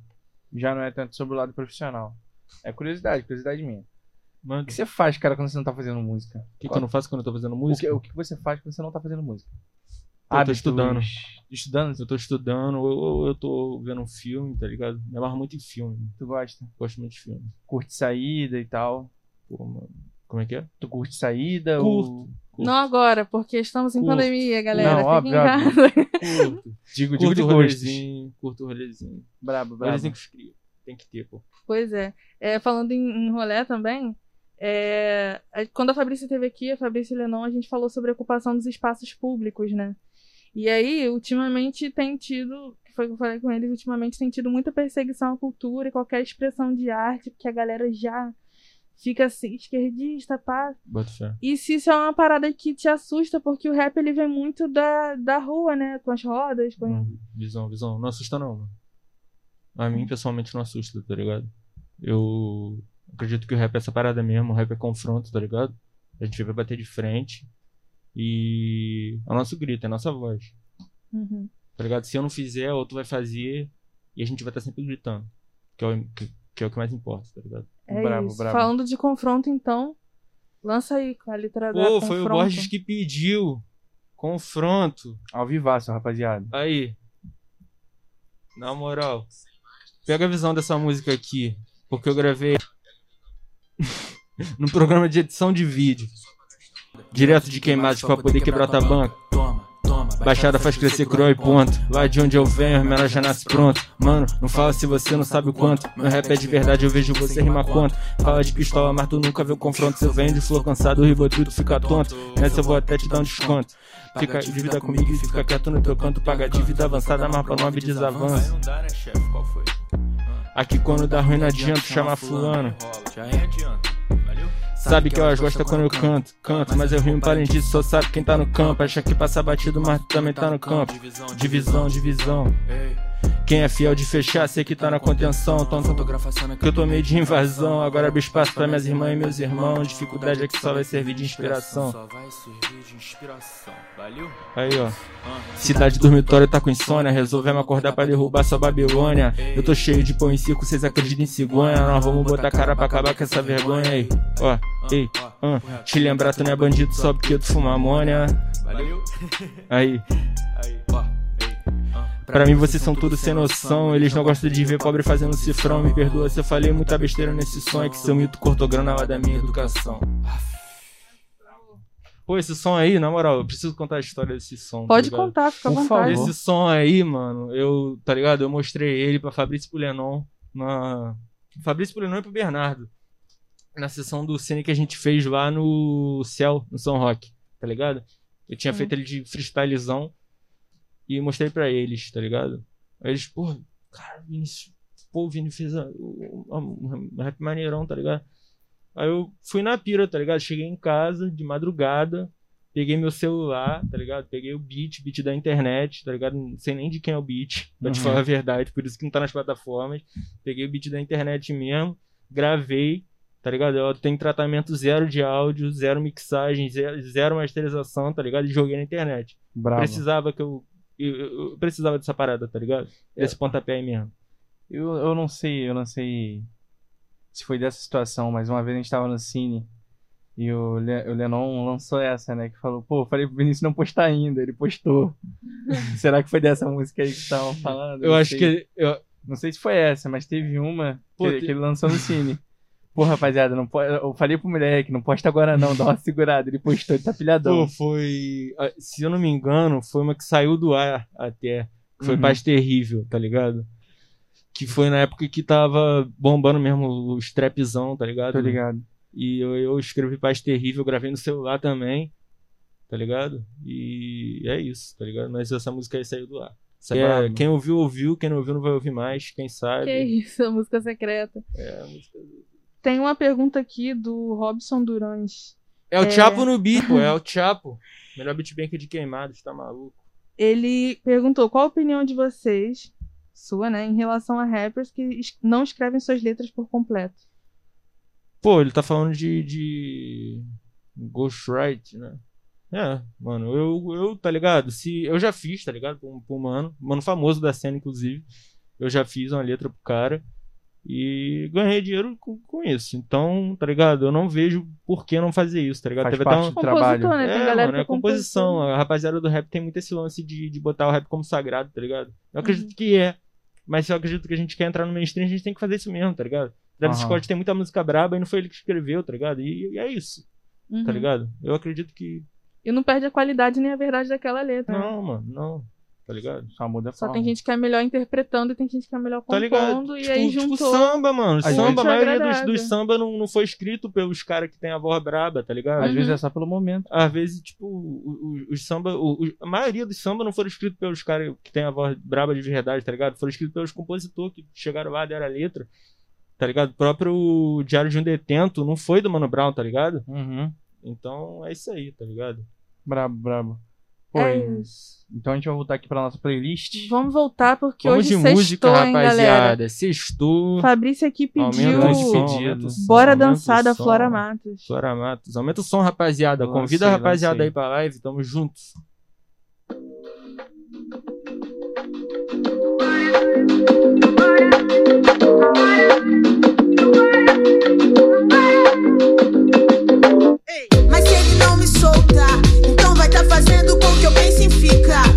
Já não é tanto sobre o lado profissional. É curiosidade, curiosidade minha. O Mano, que você faz, cara, quando você não tá fazendo música? o que, que eu não faço quando eu tô fazendo O música? que, o que você faz quando você não tá fazendo música? Tô Hábitos. estudando. Estudando? Eu tô estudando, ou ou eu tô vendo um filme, tá ligado? Me amarro muito em filme. Tu gosta? Gosto muito de filme. Curte saída e tal? Pô, mano. Como é que é? Tu curte saída? Curto. Ou... Curto. Não agora, porque estamos em Curto. pandemia, galera. Não, óbvio, em casa. Curto. Digo, digo Curto de o gostos. rolezinho, curto o rolezinho. Brabo, brabo. Rolezinho com os cria. Tem que ter, pô. Pois é. É, falando em, em rolê também, é, quando a Fabrícia esteve aqui, a Fabrícia Lenon, a gente falou sobre a ocupação dos espaços públicos, né? E aí, ultimamente tem tido, foi o que eu falei com eles, ultimamente tem tido muita perseguição à cultura e qualquer expressão de arte, porque a galera já fica assim, esquerdista, pá. Bota fé. E se isso é uma parada que te assusta, porque o rap ele vem muito da, da rua, né? Com as rodas, com... Não, visão, visão. Não assusta não, mano. A mim, pessoalmente, não assusta, tá ligado? Eu acredito que o rap é essa parada mesmo. O rap é confronto, tá ligado? A gente vai bater de frente. E é o nosso grito, é a nossa voz. Uhum. Tá ligado? Se eu não fizer, outro vai fazer. E a gente vai estar sempre gritando. Que é, o, que, que é o que mais importa, tá ligado? É Brabo, isso. brabo. Falando de confronto, então, lança aí com a literatura. Pô, foi o Borges que pediu. Confronto. Ao vivaço, rapaziada. Aí. Na moral. Pega a visão dessa música aqui. Porque eu gravei. no programa de edição de vídeo. Direto de queimados pra poder quebrar tua banca. Baixada faz crescer cruel e ponto. Lá de onde eu venho, a menor já nasce pronto. Mano, não fala se você não sabe o quanto. Meu rap é de verdade, eu vejo você rima quanto. Fala de pistola, mas tu nunca viu confronto. Se eu venho de flor cansado, o ribotril tu fica tonto. Nessa eu vou até te dar um desconto. Fica dívida comigo e fica quieto no teu canto. Paga dívida avançada, mas pra não abrir desavanço. Aqui quando dá ruim não adianta chamar fulano. Sabe que elas gostam quando eu canto, canto, mas eu rimo para disso, só sabe quem tá no campo. Acha que passa batido, mas também tá no campo. Divisão, divisão. Quem é fiel de fechar, sei que tá na contenção. Tonto, que eu tô meio de invasão. Agora abre espaço pra minhas irmãs e meus irmãos. Dificuldade é que só vai servir de inspiração. Aí, ó. Cidade dormitório tá com insônia. Resolvemos acordar pra derrubar sua Babilônia. Eu tô cheio de pão em circo, vocês acreditam em cigonha. Nós vamos botar cara pra acabar com essa vergonha aí. Ó, ei, ah. Te lembrar, tu não é bandido só porque tu fuma amônia. Aí. Pra mim vocês são tudo sem noção. Eles não gostam de ver pobre fazendo cifrão. Me perdoa se eu falei muita besteira nesse som. É que seu mito cortou grana lá da minha educação. Pô, esse som aí, na moral, eu preciso contar a história desse som. tá Pode ligado? contar, fica à vontade. Esse som aí, mano, eu, tá ligado? Eu mostrei ele pra Fabrício Pulenon na. Fabrício Pulenon e pro Bernardo. Na sessão do Cine que a gente fez lá no Céu, no São Roque, tá ligado? Eu tinha Uhum. feito ele de freestylezão e mostrei pra eles, tá ligado? Aí eles, pô, cara, Vinícius, pô, o Vini fez a- o- a- um rap maneirão, tá ligado? Aí eu fui na pira, tá ligado? Cheguei em casa de madrugada, peguei meu celular, tá ligado? Peguei o beat, beat da internet, tá ligado? Não sei nem de quem é o beat, pra te Uhum. falar a verdade, por isso que não tá nas plataformas. Peguei o beat da internet mesmo, gravei, tá ligado? Eu tenho tratamento zero de áudio, zero mixagem, zero, zero masterização, tá ligado? E joguei na internet. Bravo. Precisava que eu, eu, eu- precisava dessa parada, tá ligado? Desse pontapé aí mesmo. Eu, eu não sei, eu não sei se foi dessa situação, mas uma vez a gente tava no cine e o, Le, o Lenon lançou essa, né? Que falou, pô, falei pro Vinícius não postar ainda, ele postou. Será que foi dessa música aí que estavam falando? Eu Não acho sei. que. Eu, Não sei se foi essa, mas teve uma Pô, que, te- que ele lançou no cine. Pô, rapaziada, não pode, eu falei pro moleque, não posta agora não, dá uma segurada. Ele postou, ele tá pilhadão. Pô, foi. ah, Se eu não me engano, foi uma que saiu do ar até. Que foi Uhum. Paz Terrível, tá ligado? Que foi na época que tava bombando mesmo os trapzão, tá ligado? Tô ligado. E eu, eu escrevi Paz Terrível, gravei no celular também, tá ligado? E é isso, tá ligado? Mas essa música aí saiu do ar. É É, quem ouviu, ouviu. Quem não ouviu, não vai ouvir mais. Quem sabe. Que isso, a música secreta. É, a música- Tem uma pergunta aqui do Robson Durães. é o É. Chapo no beat, pô. É o Chapo. Melhor beatbanker de queimados, tá maluco. Ele perguntou qual a opinião de vocês, sua, né, em relação a rappers que não escrevem suas letras por completo. Pô, ele tá falando de. de. Ghostwrite, né? É, mano, eu, eu, tá ligado? Se, eu já fiz, tá ligado? Pra um, pra um mano, mano famoso da cena, inclusive. Eu já fiz uma letra pro cara e ganhei dinheiro com, com isso. Então, tá ligado? Eu não vejo por que não fazer isso, tá ligado? Faz Teve até parte um- do trabalho. Né? Tem é, galera mano, que é composição. A rapaziada do rap tem muito esse lance de, de botar o rap como sagrado, tá ligado? Eu acredito Uhum. que é. Mas se eu acredito que a gente quer entrar no mainstream, a gente tem que fazer isso mesmo, tá ligado? Travis Aham. Scott tem muita música braba e não foi ele que escreveu, tá ligado? E, e é isso, Uhum. tá ligado? Eu acredito que. E não perde a qualidade nem a verdade daquela letra. né? Não, mano, não. Tá ligado? Só muda a Só forma. tem gente que é melhor interpretando e tem gente que é melhor Tá compondo. ligado? E tipo, aí tipo juntou. samba, mano. Às samba, a maioria dos, dos samba não, não foi escrito pelos caras que tem a voz braba, tá ligado? Às Uhum. vezes é só pelo momento. Às vezes, tipo, o- o- os samba. o- o- a maioria dos samba não foram escritos pelos caras que tem a voz braba de verdade, tá ligado? Foram escritos pelos compositores que chegaram lá, deram a letra. Tá ligado? O próprio Diário de um Detento não foi do Mano Brown, tá ligado? Uhum. Então é isso aí, tá ligado? Brabo, brabo. É isso. então a gente vai voltar aqui pra nossa playlist. Vamos voltar porque Vamos hoje de sextou, música, hein, galera. rapaziada. Sextou. Fabrício aqui pediu som, pedido. aumenta o som, Bora dançar da. Flora Matos. Flora Matos. Aumenta o som, rapaziada. Lancei, Convida a rapaziada lancei. aí pra live. Tamo juntos. Mas se ele não me solta, ficar.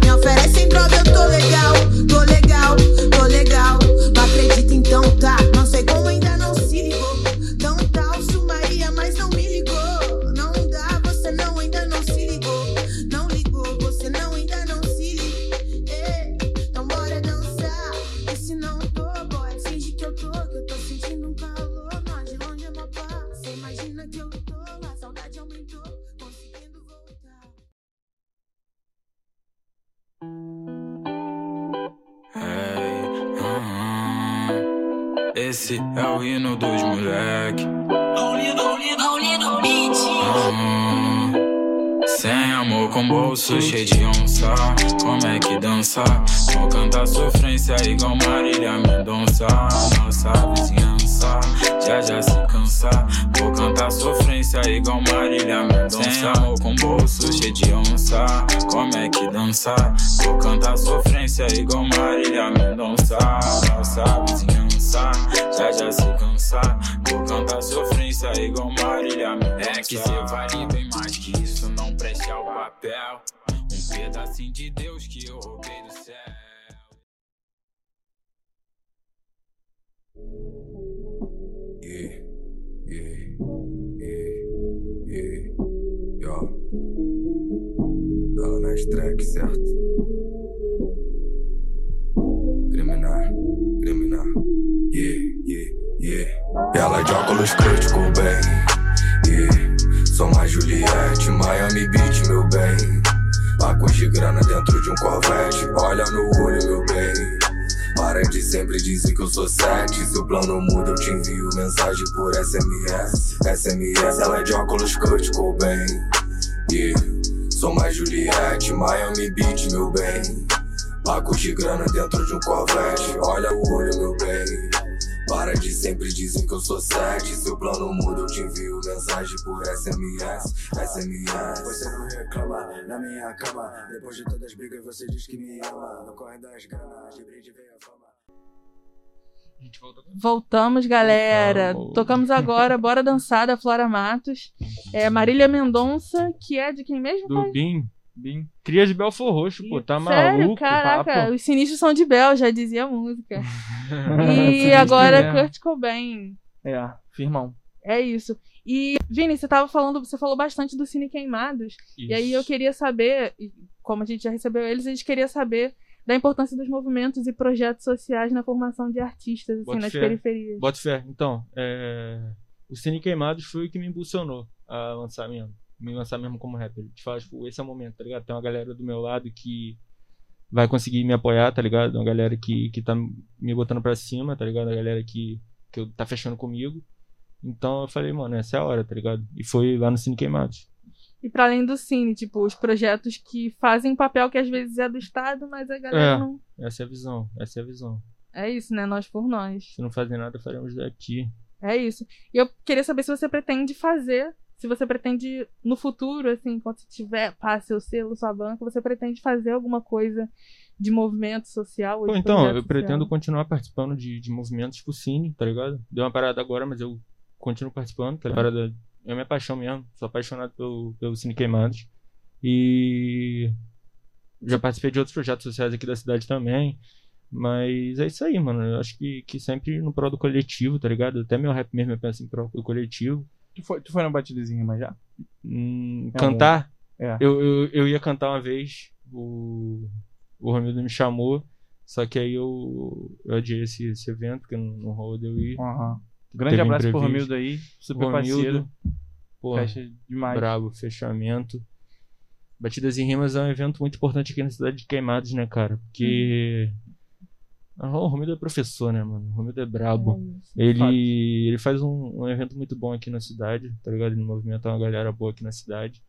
Esse é o hino dos moleque. Aham. Sem amor com bolso cheio de onça Como é que dança? Vou cantar sofrência igual Marília Mendonça Nossa vizinhança já já se cansa Vou cantar sofrência igual Marília Mendonça Sem amor com bolso cheio de onça Como é que dança? Vou cantar sofrência igual Marília Mendonça que cê vale bem mais que isso, não preste ao papel Um pedacinho de Deus que eu roubei do céu Yeah, yeah, yeah, yeah, yo. Dá nas track, certo? Criminal, criminal. Yeah, yeah, yeah. Ela de óculos crítico, bem. Yeah. Sou mais Juliette, Miami Beach, meu bem. Pacos de grana dentro de um Corvette. Olha no olho, meu bem. Para de sempre dizer que eu sou sete. Se o plano muda, eu te envio mensagem por SMS. SMS, ela é de óculos Kurt Cobain. Yeah. Sou mais Juliette, Miami Beach, meu bem. Pacos de grana dentro de um Corvette. Olha o olho, meu bem. Para de sempre dizer que eu sou sete. Se o plano muda, eu te envio mensagem por SMS. SMS. Você não reclama na minha cama. Depois de todas as brigas, você diz que me ama. No corre das granas, de brinde vem a fama. Voltamos, galera. Voltamos. Tocamos agora Bora Dançar da Flora Matos. É Marília Mendonça, que é de quem mesmo? Do pai? Bim. Bim. Cria de Belfor Roxo, pô, tá Sério? maluco? Caraca, papo. os sinistros são de Bel, já dizia a música. e agora mesmo. Kurt Cobain. É, firmão. É isso. E, Vini, você tava falando, você falou bastante do Cine Queimados. E aí eu Isso. queria saber, como a gente já recebeu eles, a gente queria saber da importância dos movimentos e projetos sociais na formação de artistas, assim, Bota nas fé. periferias. Bota fé. Então, é... o Cine Queimados foi o que me impulsionou a lançar mesmo. Me lançar mesmo como rapper. Te falo, tipo, esse é o momento, tá ligado? Tem uma galera do meu lado que vai conseguir me apoiar, tá ligado? Uma galera que, que tá me botando pra cima, tá ligado? A galera que, que eu- tá fechando comigo. Então eu falei, mano, essa é a hora, tá ligado? E foi lá no Cine Queimados. E para além do Cine, tipo, os projetos que fazem um papel que às vezes é do Estado, mas a galera É. não. Essa é a visão, essa é a visão. É isso, né? Nós por nós. Se não fazer nada, faremos daqui. É isso. E eu queria saber se você pretende fazer, se você pretende no futuro, assim, quando você tiver, passe seu selo, sua banca, você pretende fazer alguma coisa de movimento social? ou Pô, então, eu social? pretendo continuar participando de, de movimentos tipo Cine, tá ligado? Deu uma parada agora, mas eu continuo participando, tá ligado? Parada, é minha paixão mesmo. Sou apaixonado pelo, pelo Cine Queimados. E já participei de outros projetos sociais aqui da cidade também. Mas é isso aí, mano. Eu acho que, que sempre no prol do coletivo, tá ligado? Até meu rap mesmo eu penso em prol do coletivo. Tu foi, tu foi na batidazinha, mas já? Hum, É cantar? É. Eu, eu, eu ia cantar uma vez, o, o Romildo me chamou, só que aí eu, eu adiei esse, esse evento, porque não, não rolou de eu ir. Aham. Grande abraço pro imprevisto. Romildo aí, super Romildo, parceiro. porra, Fecha demais. Brabo, fechamento. Batidas e Rimas é um evento muito importante aqui na cidade de Queimados, né, cara? Porque. Ah, o Romildo é professor, né, mano? O Romildo é brabo. É isso. ele, ele faz um, um evento muito bom aqui na cidade, tá ligado? Ele movimenta uma galera boa aqui na cidade.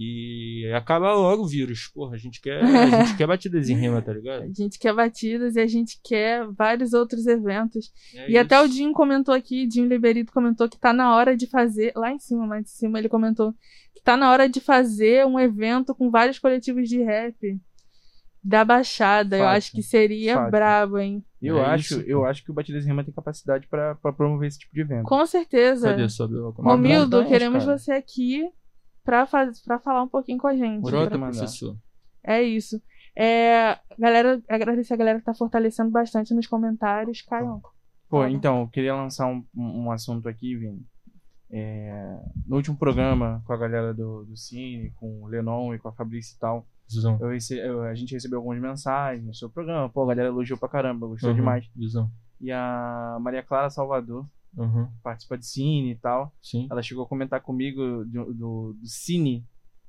E acaba logo o vírus. Porra, a gente quer, a gente quer batidas em rima, tá ligado? A gente quer batidas e a gente quer vários outros eventos. É e até o isso. Dinho comentou aqui, Dinho Liberito comentou que tá na hora de fazer, lá em cima, mais em cima, ele comentou que tá na hora de fazer um evento com vários coletivos de rap da Baixada. Eu acho que seria fato. brabo, hein? Eu, É acho, isso, eu acho que o Batidas Rima tem capacidade pra, pra promover esse tipo de evento. Com certeza. Cadê sua Bela? Romildo, queremos cara. você aqui pra falar um pouquinho com a gente. Brota, Pra- professor. É isso. É, galera, agradecer a galera que tá fortalecendo bastante nos comentários. Caio. Pô, Fala. então, eu queria lançar um, um um assunto aqui, Vini. É, no último programa, com a galera do, do Cine, com o Lenon e com a Fabrício e tal, Visão. eu rece- eu- a gente recebeu algumas mensagens no seu programa. Pô, a galera elogiou pra caramba, gostou Uhum, demais. Visão. e a Maria Clara Salvador. Uhum. Participa de Cine e tal. Sim. Ela chegou a comentar comigo do, do, do Cine.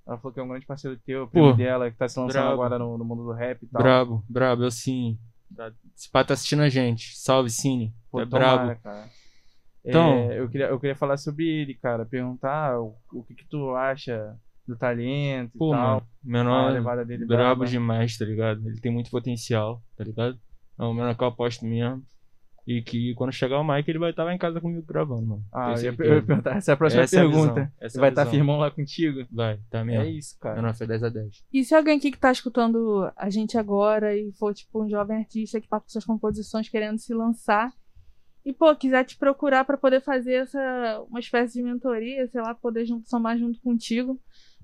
Ela falou que é um grande parceiro teu, primo Pô, dela, que tá se lançando brabo. agora no, no mundo do rap e tal. Brabo, brabo, eu sim. Tá, esse pá tá assistindo a gente. Salve, Cine. Pô, é tomara, brabo. cara. Então- É, eu, queria, eu queria falar sobre ele, cara. Perguntar o, o que, que tu acha do talento Pô, e tal. mano, o menor levada dele brabo braba. demais, tá ligado? Ele tem muito potencial, tá ligado? É um menor que eu aposto mesmo. E que quando chegar o Mike, ele vai estar lá em casa comigo gravando, mano. Ah, eu ia, perguntar. Essa é a próxima Essa é pergunta. essa é a vai estar visão. firmão lá contigo? Vai, tá mesmo. É isso, cara. Menor foi 10 a 10. E se alguém aqui que tá escutando a gente agora e for, tipo, um jovem artista que tá com suas composições querendo se lançar e, pô, quiser te procurar pra poder fazer essa, uma espécie de mentoria, sei lá, poder junto, somar junto contigo,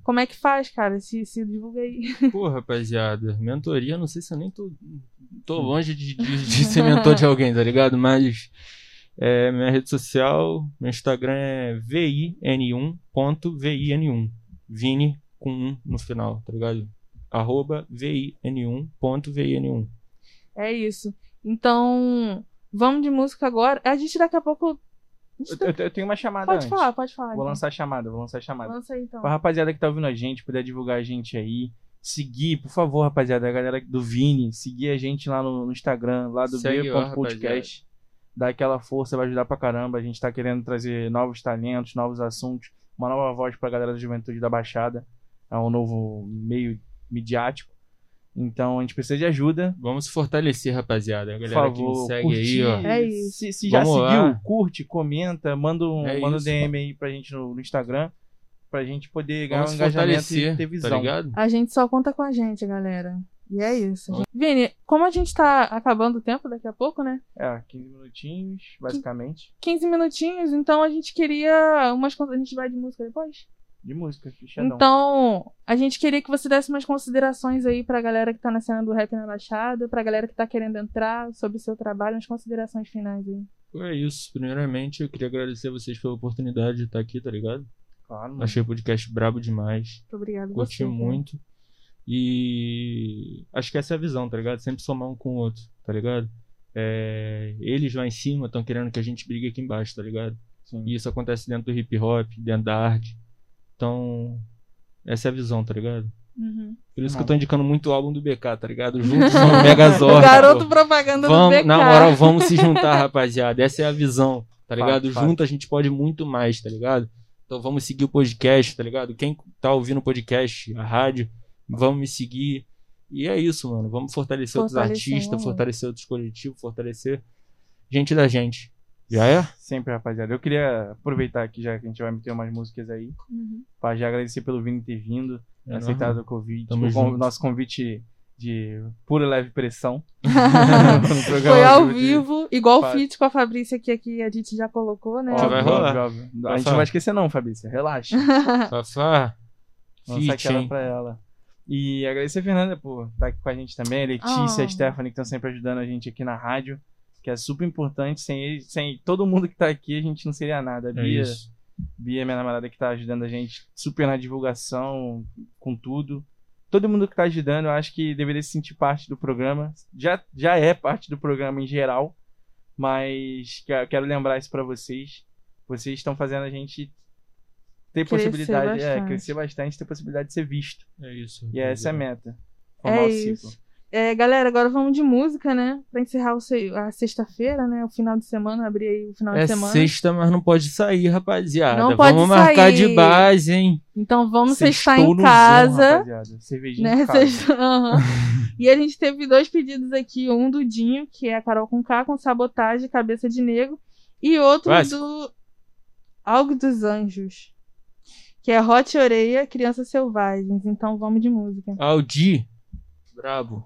como é que faz, cara? Se, se divulga aí. Pô, rapaziada, mentoria, não sei se eu nem tô, tô longe de, de, de ser mentor de alguém, tá ligado? Mas é, minha rede social, meu Instagram é vin1.vin1. Vini com 1 no final, tá ligado? Arroba vin1.vin1. É isso. Então, vamos de música agora. A gente daqui a pouco. Eu, eu- eu tenho uma chamada Pode antes. falar, pode falar, Vou então. lançar a chamada, vou lançar a chamada. Lança aí, então. Pra rapaziada que tá ouvindo a gente, puder divulgar a gente aí. Seguir, por favor, rapaziada, a galera do Vini, seguir a gente lá no, no Instagram, lá do B.podcast. Dá aquela força, vai ajudar pra caramba. A gente tá querendo trazer novos talentos, novos assuntos, uma nova voz pra galera da juventude da Baixada. É um novo meio midiático. Então a gente precisa de ajuda. Vamos fortalecer, rapaziada. A galera que favor, me segue curtir. aí, ó. É isso. Se, se já Vamos seguiu, lá. curte, comenta, manda um, É manda um. DM aí pra gente no, no Instagram. Pra gente poder ganhar Vamos um engajamento fortalecer, e ter tá visão. ligado? A gente só conta com a gente, galera. E é isso. Vini, como a gente tá acabando o tempo daqui a pouco, né? É, 15 minutinhos, basicamente. 15 minutinhos, então a gente queria umas. A gente vai de música depois? De música, fechadão. Então, a gente queria que você desse umas considerações aí pra galera que tá na cena do rap na Baixada, pra galera que tá querendo entrar sobre o seu trabalho, umas considerações finais aí. É isso. Primeiramente, eu queria agradecer a vocês pela oportunidade de estar aqui, tá ligado? Claro, mano. Achei o podcast brabo demais. Muito obrigado Curti você, cara. muito. E acho que essa é a visão, tá ligado? Sempre somar um com o outro, tá ligado? É, Eles lá em cima estão querendo que a gente brigue aqui embaixo, tá ligado? E isso acontece dentro do hip hop, dentro da arte. Então, essa é a visão, tá ligado? Uhum. Por isso que eu tô indicando muito o álbum do BK, tá ligado? Juntos são o Megazord. O garoto pô. propaganda do vamos, BK. Na moral, vamos se juntar, rapaziada. Essa é a visão, tá ligado? Fato, fato. Junto a gente pode muito mais, tá ligado? Então vamos seguir o podcast, tá ligado? Quem tá ouvindo o podcast, a rádio, vamos me seguir. E é isso, mano. Vamos fortalecer, outros Fortalecer, artistas, fortalecer outros coletivos, fortalecer gente da gente. Já é? Sempre, rapaziada. Eu queria aproveitar aqui, já que a gente vai meter umas músicas aí, Uhum. pra já agradecer pelo Vini ter vindo, É aceitado o convite, Tamo o junto. nosso convite de pura e leve pressão. No programa Foi ao de- vivo, igual o feat com a Fabrícia aqui, aqui a gente já colocou, né? Já vai rolar. óbvio, óbvio. A gente não vai esquecer não, Fabrícia. Relaxa. Lança Feat, aquela hein? pra ela. E agradecer a Fernanda por estar aqui com a gente também, a Letícia, Ah. a Stephanie, que estão sempre ajudando a gente aqui na rádio, que é super importante. Sem, eles, sem todo mundo que tá aqui, a gente não seria nada. A É Bia. Bia, minha namorada, que tá ajudando a gente super na divulgação, com tudo. Todo mundo que tá ajudando, eu acho que deveria se sentir parte do programa. Já, já é parte do programa em geral, mas que- quero lembrar isso pra vocês. Vocês estão fazendo a gente ter Crescer possibilidade, é, bastante. crescer bastante, ter possibilidade de ser visto. É isso. E essa é a meta. Formar É o isso. É, galera, agora vamos de música, né? Pra encerrar o se- a sexta-feira, né? O final de semana, abrir aí o final É de semana. sexta, mas não pode sair, rapaziada. Não pode Vamos marcar sair. de base, hein? Então vamos sextar em casa. Zoom, rapaziada. Cervejinha né? em casa. Sexta- e a gente teve dois pedidos aqui, um do Dinho, que é a Carol com K, com sabotagem, cabeça de negro, e outro do Algo dos Anjos, que é Hot Oreia, Crianças Selvagens. Então vamos de música. Aldi. Brabo.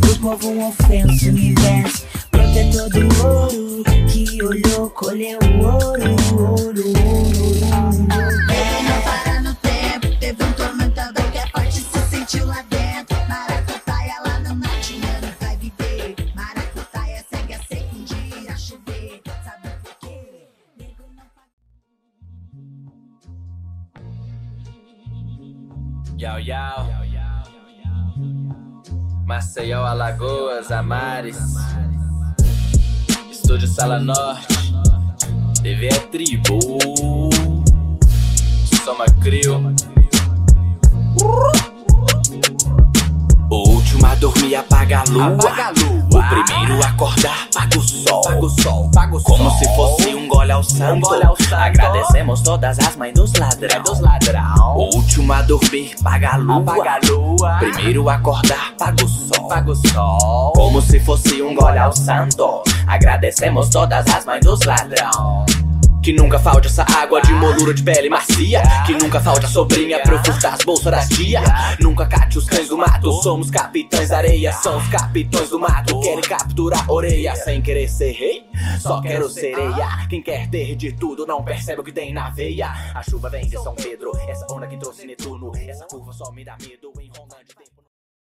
Do povo um ofenso universo. Alagoas, Amares. Estúdio Sala Norte. TV é tribo. Soma Crio. O último a dormir apaga a lua. Apaga a lua. O primeiro a acordar paga o sol. Paga o sol, paga o Como sol. se fosse um gole ao santo. gole ao santo. Agradecemos todas as mães dos ladrão. Dos ladrão. O último a dormir paga a lua. Apaga a lua. Primeiro a acordar paga o sol. Paga o sol. Como se fosse um gole ao santo. Agradecemos todas as mães dos ladrão. Que nunca falte essa água de moldura de pele macia. Que nunca falte a sobrinha pra eu furtar as bolsas das tia. Nunca cate os cães do mato. Somos capitães da areia. São os capitães do mato. Querem capturar orelha sem querer ser rei. Só quero sereia. Quem quer ter de tudo não percebe o que tem na veia. A chuva vem de São Pedro. Essa onda que trouxe Netuno. Essa curva só me dá medo. Em Ronda de tempo.